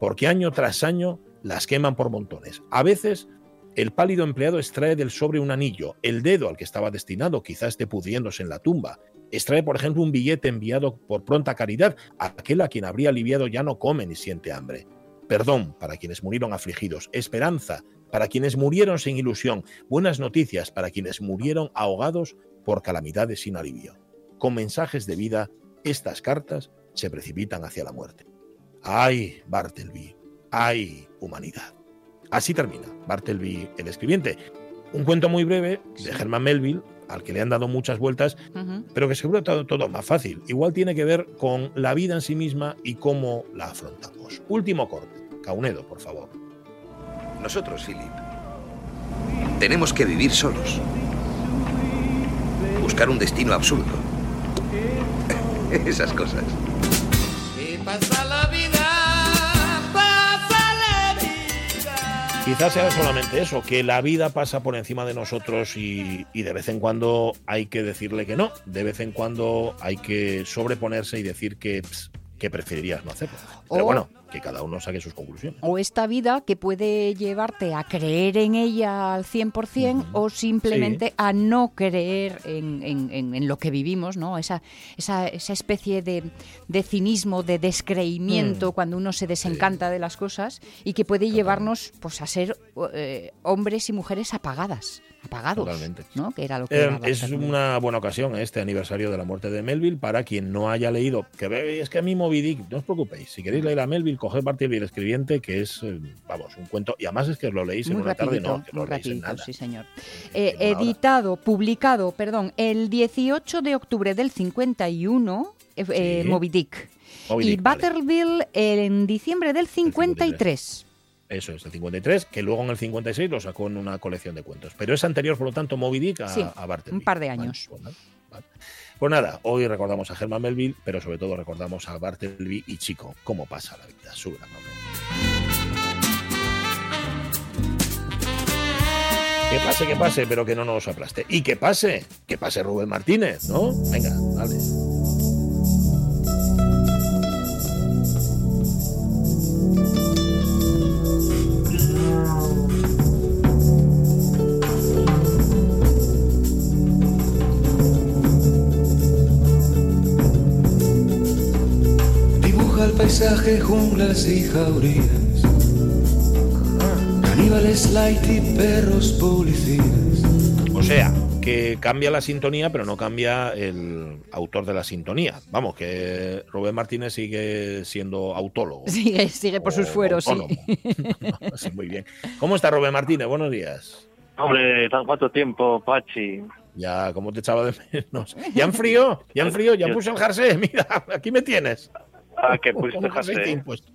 Porque año tras año las queman por montones. A veces el pálido empleado extrae del sobre un anillo, el dedo al que estaba destinado quizás esté pudriéndose en la tumba. Extrae, por ejemplo, un billete enviado por pronta caridad. Aquel a quien habría aliviado ya no come ni siente hambre. Perdón para quienes murieron afligidos. Esperanza para quienes murieron sin ilusión. Buenas noticias para quienes murieron ahogados por calamidades sin alivio. Con mensajes de vida, estas cartas se precipitan hacia la muerte. ¡Ay, Bartleby! ¡Ay, humanidad! Así termina Bartleby el escribiente. Un cuento muy breve de Herman Melville, al que le han dado muchas vueltas, pero que seguro todo, todo más fácil. Igual tiene que ver con la vida en sí misma y cómo la afrontamos. Último corte. Caunedo, por favor. Nosotros, Philip, tenemos que vivir solos. Buscar un destino absurdo. Esas cosas. Y pasa Quizás sea solamente eso, que la vida pasa por encima de nosotros y, y de vez en cuando hay que decirle que no, de vez en cuando hay que sobreponerse y decir que, que preferirías no hacerlo. Pero O- bueno, que cada uno saque sus conclusiones. O esta vida que puede llevarte a creer en ella al 100% Ujú. o simplemente a no creer en, en- en- en lo que vivimos, ¿no? Esa, esa, esa especie de, de cinismo, de descreimiento Mm. cuando uno se desencanta de las cosas y que puede llevarnos pues, a ser eh, hombres y mujeres apagadas, apagados, Totalmente. ¿no? Que era lo que Eh, era es una buena ocasión este aniversario de la muerte de Melville para quien no haya leído. Que ve- es que a mí Moby Dick, no os preocupéis, si queréis leer a Melville, coged Bartleby el escribiente, que es, eh, vamos, un cuento. Y además es que lo leéis en Muy una tarde, no, que muy lo leéis en nada. sí señor. En Eh, hora. editado, publicado, perdón, el 18 de octubre del 51, eh, eh, Sí. Moby Dick. Moby y vale. Butterville en diciembre del 53. Eso es, el 53, que luego en el 56 lo sacó en una colección de cuentos. Pero es anterior, por lo tanto, Moby Dick a, sí, Bartleby. Un par de años. Pues, pues, nada, hoy recordamos a Germán Melville, pero sobre todo recordamos a Bartleby y Chico. ¿Cómo pasa la vida? Sube la Que pase, que pase, pero que no nos aplaste. Y que pase, que pase Rubén Martínez, ¿no? Venga, vale. Paisaje, junglas y jaurías. Caníbales light y perros policías. O sea, que cambia la sintonía, pero no cambia el autor de la sintonía. Vamos, que Rubén Martínez sigue siendo autólogo. Sigue, sigue por sus fueros, sí. Sí, muy bien. ¿Cómo está Rubén Martínez? Buenos días. Hombre, ¿tan cuánto tiempo, Pachi? Ya, ¿cómo te echaba de menos? ¿Ya en frío? ¿Ya en frío? ¿Ya puse el jersey? Mira, aquí me tienes. Ah, que pusiste impuesto.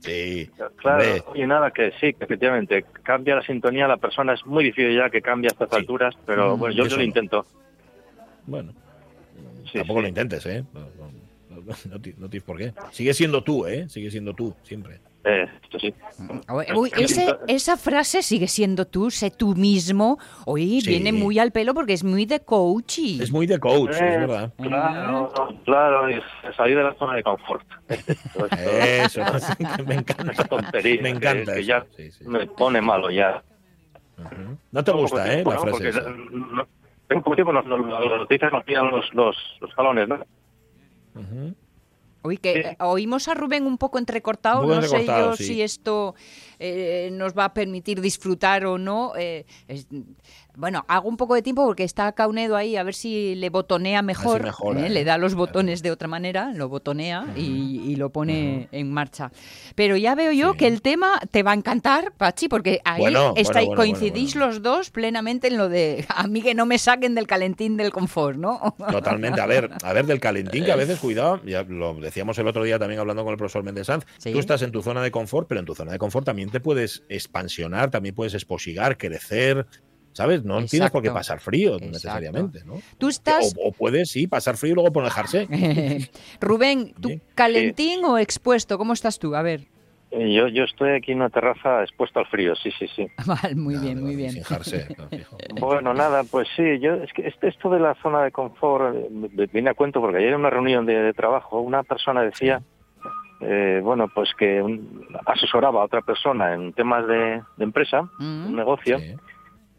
Sí. Claro, hombre. y nada, que sí, que efectivamente cambia la sintonía, la persona es muy difícil ya que cambie a estas alturas, pero Mm, bueno, yo, lo no. intento. Bueno, Sí, tampoco sí. lo intentes, ¿eh? No, no, no, no tienes por qué. Sigue siendo tú, ¿eh? Sigue siendo tú, siempre. Eh, esto sí. Uy, ese- esa frase sigue siendo tú, sé tú mismo. Oye, Sí. viene muy al pelo porque es muy de coaching. Es muy de coach, es Eh, verdad. Claro, claro, es salir de la zona de confort. Eso, me encanta. Esa tontería. Me encanta Que, que ya sí, sí. me pone malo ya. No te gusta, ¿eh? tiempo, La ¿no? frase Porque esa. no- tengo poco tiempo, nos, nos, las noticias nos pillan los, los, los talones, ¿no? Ujú. Uy, que eh, oímos a Rubén un poco entrecortado. No sé yo sí. si esto eh, nos va a permitir disfrutar o no. eh, es- bueno, hago un poco de tiempo porque está Caunedo ahí a ver si le botonea mejor. mejora, ¿eh? ¿eh? Le da los botones de otra manera, lo botonea y, y lo pone en marcha. Pero ya veo yo que el tema te va a encantar, Pachi, porque ahí Bueno, bueno, estáis- bueno, coincidís los dos plenamente en lo de a mí que no me saquen del calentín del confort, ¿no? Totalmente. A ver, a ver, del calentín, que a veces, cuidado, ya lo decíamos el otro día también hablando con el profesor Méndez Sanz, Sí. tú estás en tu zona de confort, pero en tu zona de confort también te puedes expansionar, también puedes exposigar, crecer, ¿sabes? No tienes por qué Exacto. pasar frío Exacto. necesariamente, ¿no? Tú estás, O, o puedes, sí, pasar frío y luego poner jersey. Rubén, ¿tú Bien. calentín o expuesto? ¿Cómo estás tú? A ver. Eh, Yo, yo estoy aquí en una terraza expuesto al frío, sí, sí, sí. Vale, muy bien, muy bien. Sin jersey, fijo. Bueno, nada, pues sí, yo es que este- esto de la zona de confort eh, viene a cuento porque ayer en una reunión de, de trabajo una persona decía, eh, bueno, pues que un- asesoraba a otra persona en temas de, de empresa, Mm. un negocio, Sí.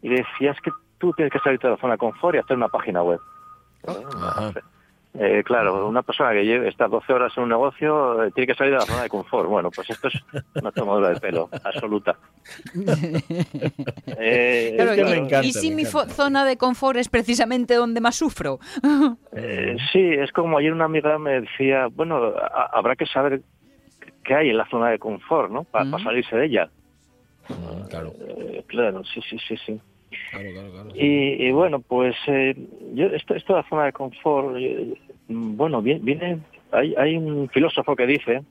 Y decía, es que tú tienes que salir de la zona de confort y hacer una página web. Ajá. Eh, claro, una persona que lleve, está 12 horas en un negocio eh, tiene que salir de la zona de confort. Bueno, pues esto es una tomadura de pelo absoluta. Eh, Claro, que y- me y, encanta, si mi encanta. zona de confort es precisamente donde más sufro? Eh, sí, es como ayer una amiga me decía, bueno, a- habrá que saber qué hay en la zona de confort, ¿no? Para Mm. salirse de ella. Mm, Claro, Eh, claro, sí, sí, sí, sí. Claro, claro. claro. Y, y bueno, pues eh, yo esto, esto de la zona de confort, eh, mm, bueno, viene, viene hay, hay un filósofo que dice,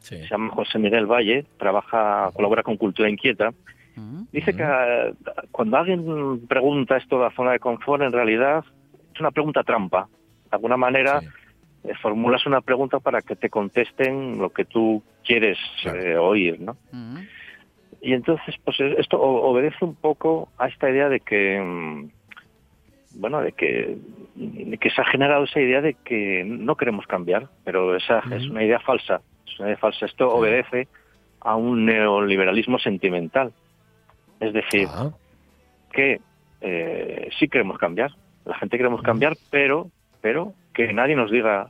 Sí. se llama José Miguel Valle, trabaja, colabora con Cultura Inquieta, Mm. dice que eh, cuando alguien pregunta esto de la zona de confort, en realidad es una pregunta trampa. De alguna manera Sí. eh, formulas una pregunta para que te contesten lo que tú quieres Claro. eh, oír, ¿no? Mm. Y entonces, pues esto obedece un poco a esta idea de que, mm, bueno, de que, de que se ha generado esa idea de que no queremos cambiar, pero esa es una idea falsa. Es una idea falsa. Esto obedece a un neoliberalismo sentimental. Es decir, Ah, que eh, sí queremos cambiar. La gente queremos cambiar, pero, pero que nadie nos diga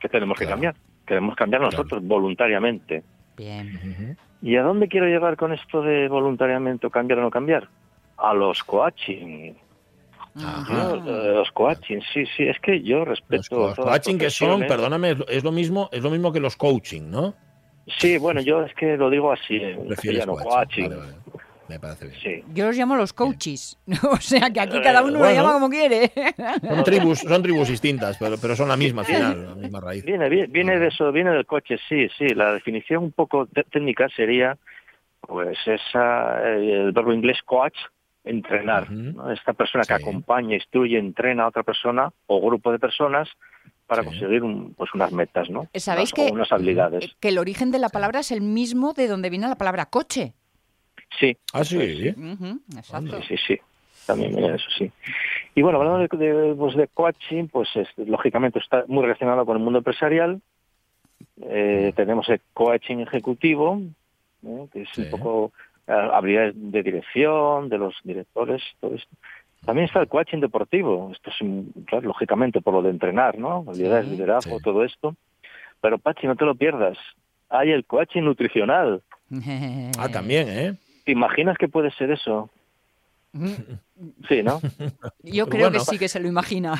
que tenemos que cambiar. Queremos cambiar nosotros voluntariamente. Bien. ¿Y a dónde quiero llegar con esto de voluntariamente cambiar o no cambiar? A los coaching. Ajá. Yo, eh, los coaching, sí, sí, es que yo Los respeto co- las coaching que son, perdóname, es lo- mismo, es lo mismo que los coaching, ¿no? Sí, bueno, yo es que lo digo así en coaching. coaching. Vale, vale. Me parece bien. Sí. Yo los llamo los coaches. o sea que aquí Eh, cada uno lo llama como quiere. Son tribus, son tribus distintas, pero, pero son la misma al final, la misma raíz. Viene, viene, viene de eso, viene del coche, sí, sí. La definición un poco técnica sería, pues, esa, eh, el verbo inglés coach, entrenar. Esta persona que acompaña, instruye, entrena a otra persona o grupo de personas para Sí. conseguir un- pues unas metas, ¿no? ¿Sabéis unas, que- o unas habilidades. que el origen de la palabra es el mismo de donde viene la palabra coche? Sí. Ah, sí. Exacto. Sí, sí, sí. También mira, eso sí. Y bueno, hablando de, de, pues de coaching, pues es- lógicamente está muy relacionado con el mundo empresarial. Eh, tenemos el coaching ejecutivo, ¿eh? que es un poco habilidades de dirección, de los directores, todo esto. También está el coaching deportivo, esto es, un- claro, lógicamente por lo de entrenar, ¿no? Habilidades de liderazgo, todo esto. Pero Pachi, no te lo pierdas. Hay el coaching nutricional. Ah, también, ¿eh? ¿Te imaginas que puede ser eso? Sí, ¿no? Yo creo bueno. que sí que se lo imagina.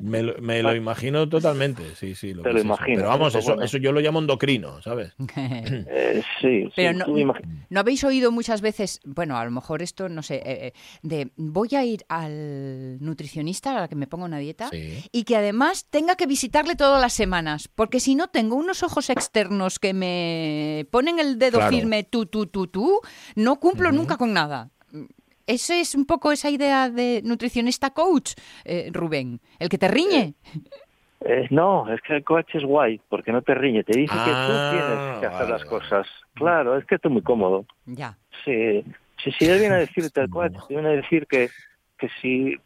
Me lo, me lo imagino totalmente, sí, sí. Te que lo es eso. imaginas, Pero vamos, eso eso, bueno. eso yo lo llamo endocrino, ¿sabes? Eh, sí, Pero sí, no, tú ¿no habéis oído muchas veces, bueno, a lo mejor esto, no sé, eh, eh, de voy a ir al nutricionista a la que me ponga una dieta y que además tenga que visitarle todas las semanas, porque si no tengo unos ojos externos que me ponen el dedo Claro. firme tú, tú, tú, tú, no cumplo nunca con nada. Ese es un poco esa idea de nutricionista coach, eh, Rubén, el que te riñe. Eh, no, es que el coach es guay, porque no te riñe, te dice que tú Ah, tienes que hacer vale, las cosas. Claro, es que esto es muy cómodo. Ya. Sí, sí, sí, él viene a decirte el coach, te viene a decir que, que, si,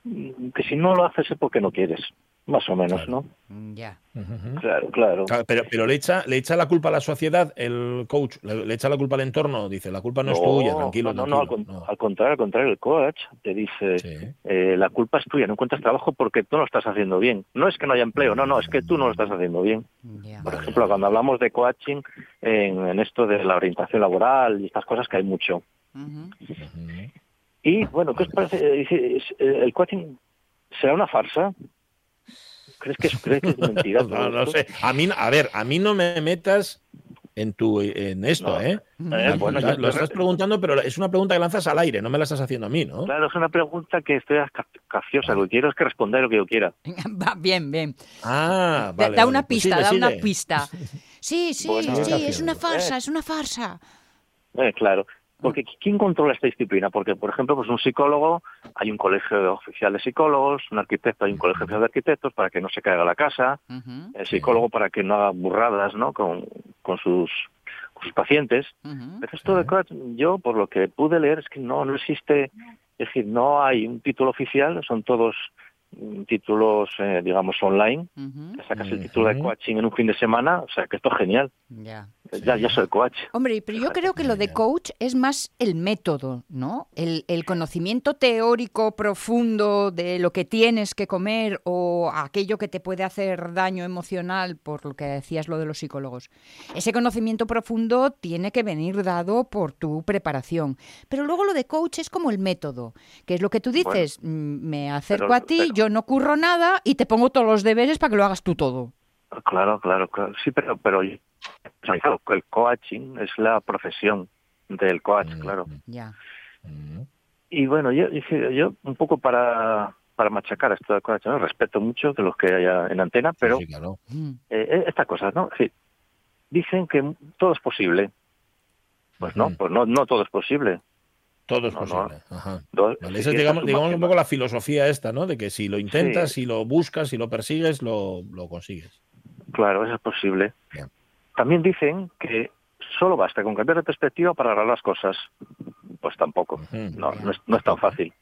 que si no lo haces es porque no quieres, más o menos, ¿no? Ya. Claro, claro. Claro, Pero, pero le echa, le echa la culpa a la sociedad, el coach, le, le echa la culpa al entorno, dice, la culpa no, es tuya, tranquilo, no, no, tranquilo. con- al contrario, al contrario, el coach te dice, eh, la culpa es tuya, no encuentras trabajo porque tú no lo estás haciendo bien. No es que no haya empleo, no, no, es que tú no lo estás haciendo bien. Por ejemplo, cuando hablamos de coaching, en, en esto de la orientación laboral y estas cosas que hay mucho. Y bueno, ¿qué os parece? Eh, eh, ¿El coaching será una farsa? ¿Crees que es, crees que es mentira? No, no sé. A mí, a ver, a mí no me metas en tu en esto, No. ¿eh? Eh, bueno, lo, yo- lo estás preguntando, pero es una pregunta que lanzas al aire, no me la estás haciendo a mí, ¿no? Claro, es una pregunta que estoy ca- capciosa. Lo que quiero es que responda lo que yo quiera. Va, bien, bien. Ah, Da- vale. da una Pues pista, sigue, da una pista. Sí, sí, Bueno, sí, es una farsa, es una farsa. Eh, claro. Porque ¿quién controla esta disciplina? Porque, por ejemplo, pues un psicólogo, hay un colegio oficial de psicólogos, un arquitecto, hay un colegio oficial de arquitectos para que no se caiga la casa, el psicólogo para que no haga burradas ¿no? con, con sus, con sus pacientes. Pero esto de yo por lo que pude leer es que no, no existe, es decir, no hay un título oficial, son todos títulos, eh, digamos, online. Te sacas el título de coaching en un fin de semana, o sea que esto es genial. Ya. Ya, ya soy coach. Hombre, pero yo creo que lo de coach es más el método, ¿no? El, el conocimiento teórico profundo de lo que tienes que comer o aquello que te puede hacer daño emocional, por lo que decías lo de los psicólogos. Ese conocimiento profundo tiene que venir dado por tu preparación. Pero luego lo de coach es como el método, que es lo que tú dices, mm, me acerco pero- a ti, yo no curro nada y te pongo todos los deberes para que lo hagas tú todo. Claro, claro, claro. Sí, pero, pero el coaching es la profesión del coach, claro. Ya. Y bueno, yo, yo, yo un poco para, para machacar esto del coaching, ¿no? respeto mucho de los que haya en antena, pero Mm. eh, estas cosas, ¿no? Dicen que todo es posible. Pues no, pues no, no todo es posible. Todo es No, no. posible. Ajá. Vale, esa es, digamos, un poco la filosofía esta, ¿no? De que si lo intentas, Sí. si lo buscas, si lo persigues, lo, lo consigues. Claro, eso es posible. También dicen que solo basta con cambiar de perspectiva para arreglar las cosas. Pues tampoco. No, no es, no es tan fácil.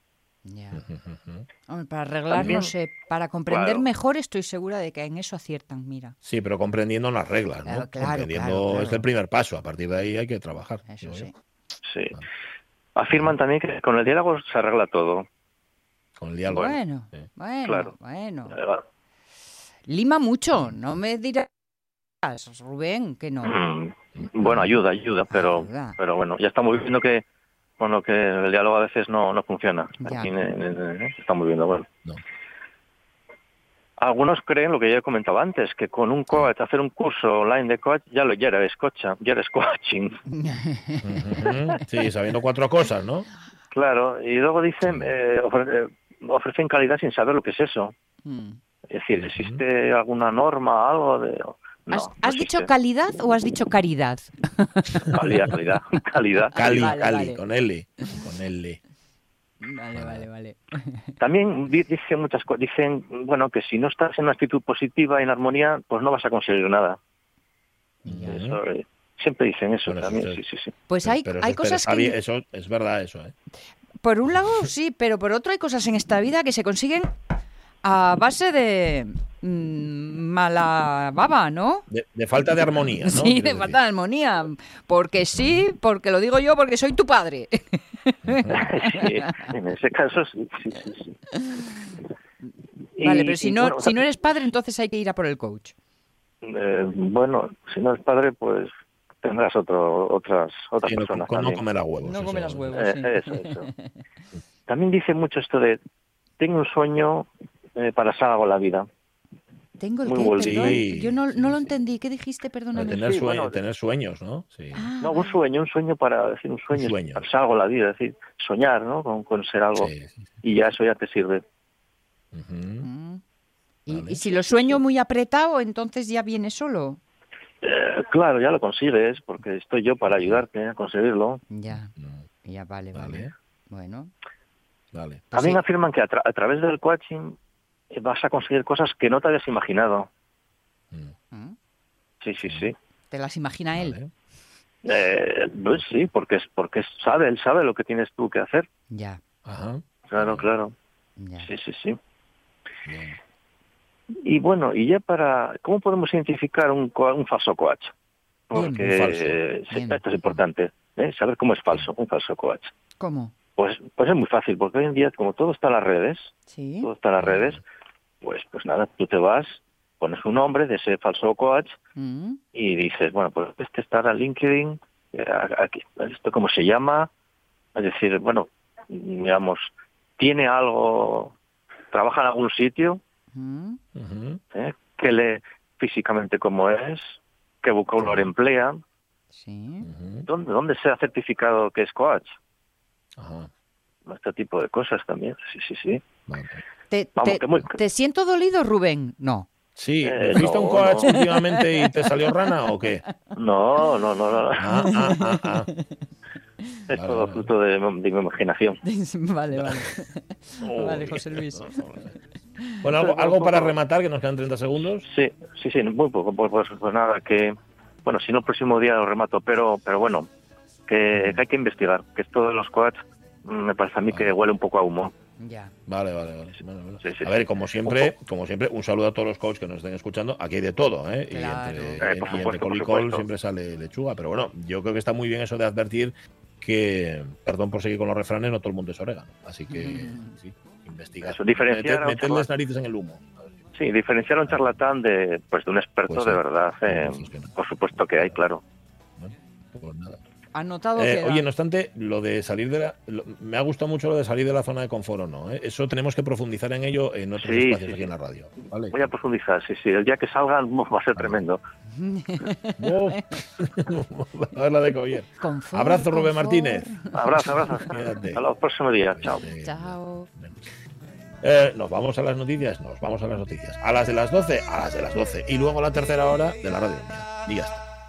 Hombre, para arreglar, También- no sé, para comprender Claro. mejor estoy segura de que en eso aciertan, mira. Sí, pero comprendiendo las reglas, ¿no? Claro, claro, comprendiendo claro, claro. es el primer paso. A partir de ahí hay que trabajar. Eso sí. yo. Sí. Afirman también que con el diálogo se arregla todo. Con el diálogo. Bueno, bueno, Claro. bueno. Eh, Lima mucho, no me dirás, Rubén, que no. Mm, Bueno, ayuda, ayuda, pero, pero bueno, ya estamos viendo que bueno que el diálogo a veces no, no funciona. Ya. Aquí en- en- en- estamos viendo, bueno. Algunos creen lo que ya he comentado antes, que con un coach, hacer un curso online de coach, ya lo ya eres coach, ya eres coaching. Sí, sabiendo cuatro cosas, ¿no? Claro, y luego dicen, eh, ofre- eh, ofrecen calidad sin saber lo que es eso. Mm. Es decir, ¿existe alguna norma, algo de...? No, ¿Has, dicho calidad o has dicho caridad? Calidad, calidad, calidad. Cali, Vale, Cali, vale. con L. Con L. Vale, vale, vale. También di- dicen muchas cosas, dicen, bueno, que si no estás en una actitud positiva y en armonía, pues no vas a conseguir nada. Eso, eh, Siempre dicen eso eso también, es- sí, sí, sí. Pues hay, Pero hay eso, pero cosas que... eso es verdad, eso, ¿eh? Por un lado, sí, pero por otro hay cosas en esta vida que se consiguen a base de mm, mala baba, ¿no? De, de falta de armonía, ¿no? sí, de decir. falta de armonía. Porque sí, porque lo digo yo, porque soy tu padre. Sí, en ese caso sí, sí, sí, sí. vale, Y- pero si no, bueno, si no eres padre, entonces hay que ir a por el coach. eh, bueno, si no es padre, pues tendrás otro, otras otras Sí, no, personas no también. comerás huevos. No comerás huevos. Eh, sí. eso, eso. También dice mucho esto de tengo un sueño eh, para hacer algo en la vida. Tengo el Muy qué, perdón. Yo no, sí, no lo entendí. ¿Qué dijiste? Perdóname. tener, Sí, sue- bueno, tener sueños, ¿no? Sí. Ah, No, un sueño, un sueño para decir un sueño, sueño. para ser algo en la vida, es decir, soñar, ¿no? Con, con ser algo Sí, sí, sí. y ya eso ya te sirve. Mm. Y, Vale. y si lo sueño muy apretado, entonces ya viene solo. Eh, claro, ya lo consigues porque estoy yo para ayudarte a conseguirlo. Ya, ya vale, vale. Vale, Bueno, vale. pues También sí. afirman que a, tra- a través del coaching vas a conseguir cosas que no te habías imaginado. Mm, Mm. Sí, sí, sí. te las imagina él. vale. Eh, pues sí, porque es porque sabe, él sabe lo que tienes tú que hacer. Ya, Ajá. Claro, claro. ya. Sí, sí, sí. Bien. Y bueno, y ya para, ¿cómo podemos identificar un, un falso coach? Porque falso. eh, esto es importante, ¿eh? saber cómo es falso, un falso coach. ¿Cómo? Pues, pues es muy fácil, porque hoy en día, como todo está en las redes, Sí. todo está en las redes, pues, pues nada, tú te vas, pones un nombre de ese falso coach Mm. y dices, bueno, pues este está en LinkedIn, eh, aquí, esto cómo se llama, es decir, bueno, digamos, tiene algo, trabaja en algún sitio, Mm. ¿eh? que lee físicamente cómo es, qué vocabulario emplea, Sí. Dónde, dónde se ha certificado que es coach, Ajá. este tipo de cosas también, sí, sí, sí. Vale. ¿Te, Vamos, te- que muy- te siento dolido, Rubén? No. Sí, Eh, ¿fuiste a un coach no. últimamente y te salió rana o qué? No, no, no, no, Ah, ah, ah, ah. es vale, todo vale. fruto de, de mi imaginación. vale, vale. vale. José Luis. Bueno, algo, algo para rematar, que nos quedan 30 segundos. Sí, sí, sí, muy poco, pues, pues, pues nada, que, bueno, si no el próximo día lo remato, pero, pero bueno, que, que hay que investigar, que esto de los coaches mm, me parece a mí que huele un poco a humo. Ya. Vale, vale, vale. Bueno, bueno. Sí, sí, a ver, sí. como siempre, como siempre, un saludo a todos los coaches que nos estén escuchando. Aquí hay de todo, ¿eh? Claro. Y entre, Eh, por supuesto, por siempre sale lechuga. Pero bueno, yo creo que está muy bien eso de advertir que, perdón por seguir con los refranes, no todo el mundo es orégano. Así que, sí, investigar. Eso, diferenciar a un Meterles chaval. narices en el humo. Sí, diferenciar a un charlatán de, pues, de un experto Pues sí. de verdad, eh, Pues es que no. por supuesto que hay, claro. Pues nada. Anotado Eh, oye, no obstante, lo de salir de la. lo- me ha gustado mucho lo de salir de la zona de confort o no. ¿eh? Eso tenemos que profundizar en ello en otros Sí, espacios sí, aquí en la radio. ¿vale? Voy a profundizar, sí, sí, el día que salgan va a ser tremendo. A ver la de. Confort, Abrazo, Rubén. Martínez. Abrazo, abrazo. Quédate. Hasta los próximos días, chao. Chao. Eh, nos vamos a las noticias, nos vamos a las noticias. A las de las 12, a las de las 12. Y luego a la tercera hora de la radio. Y ya está.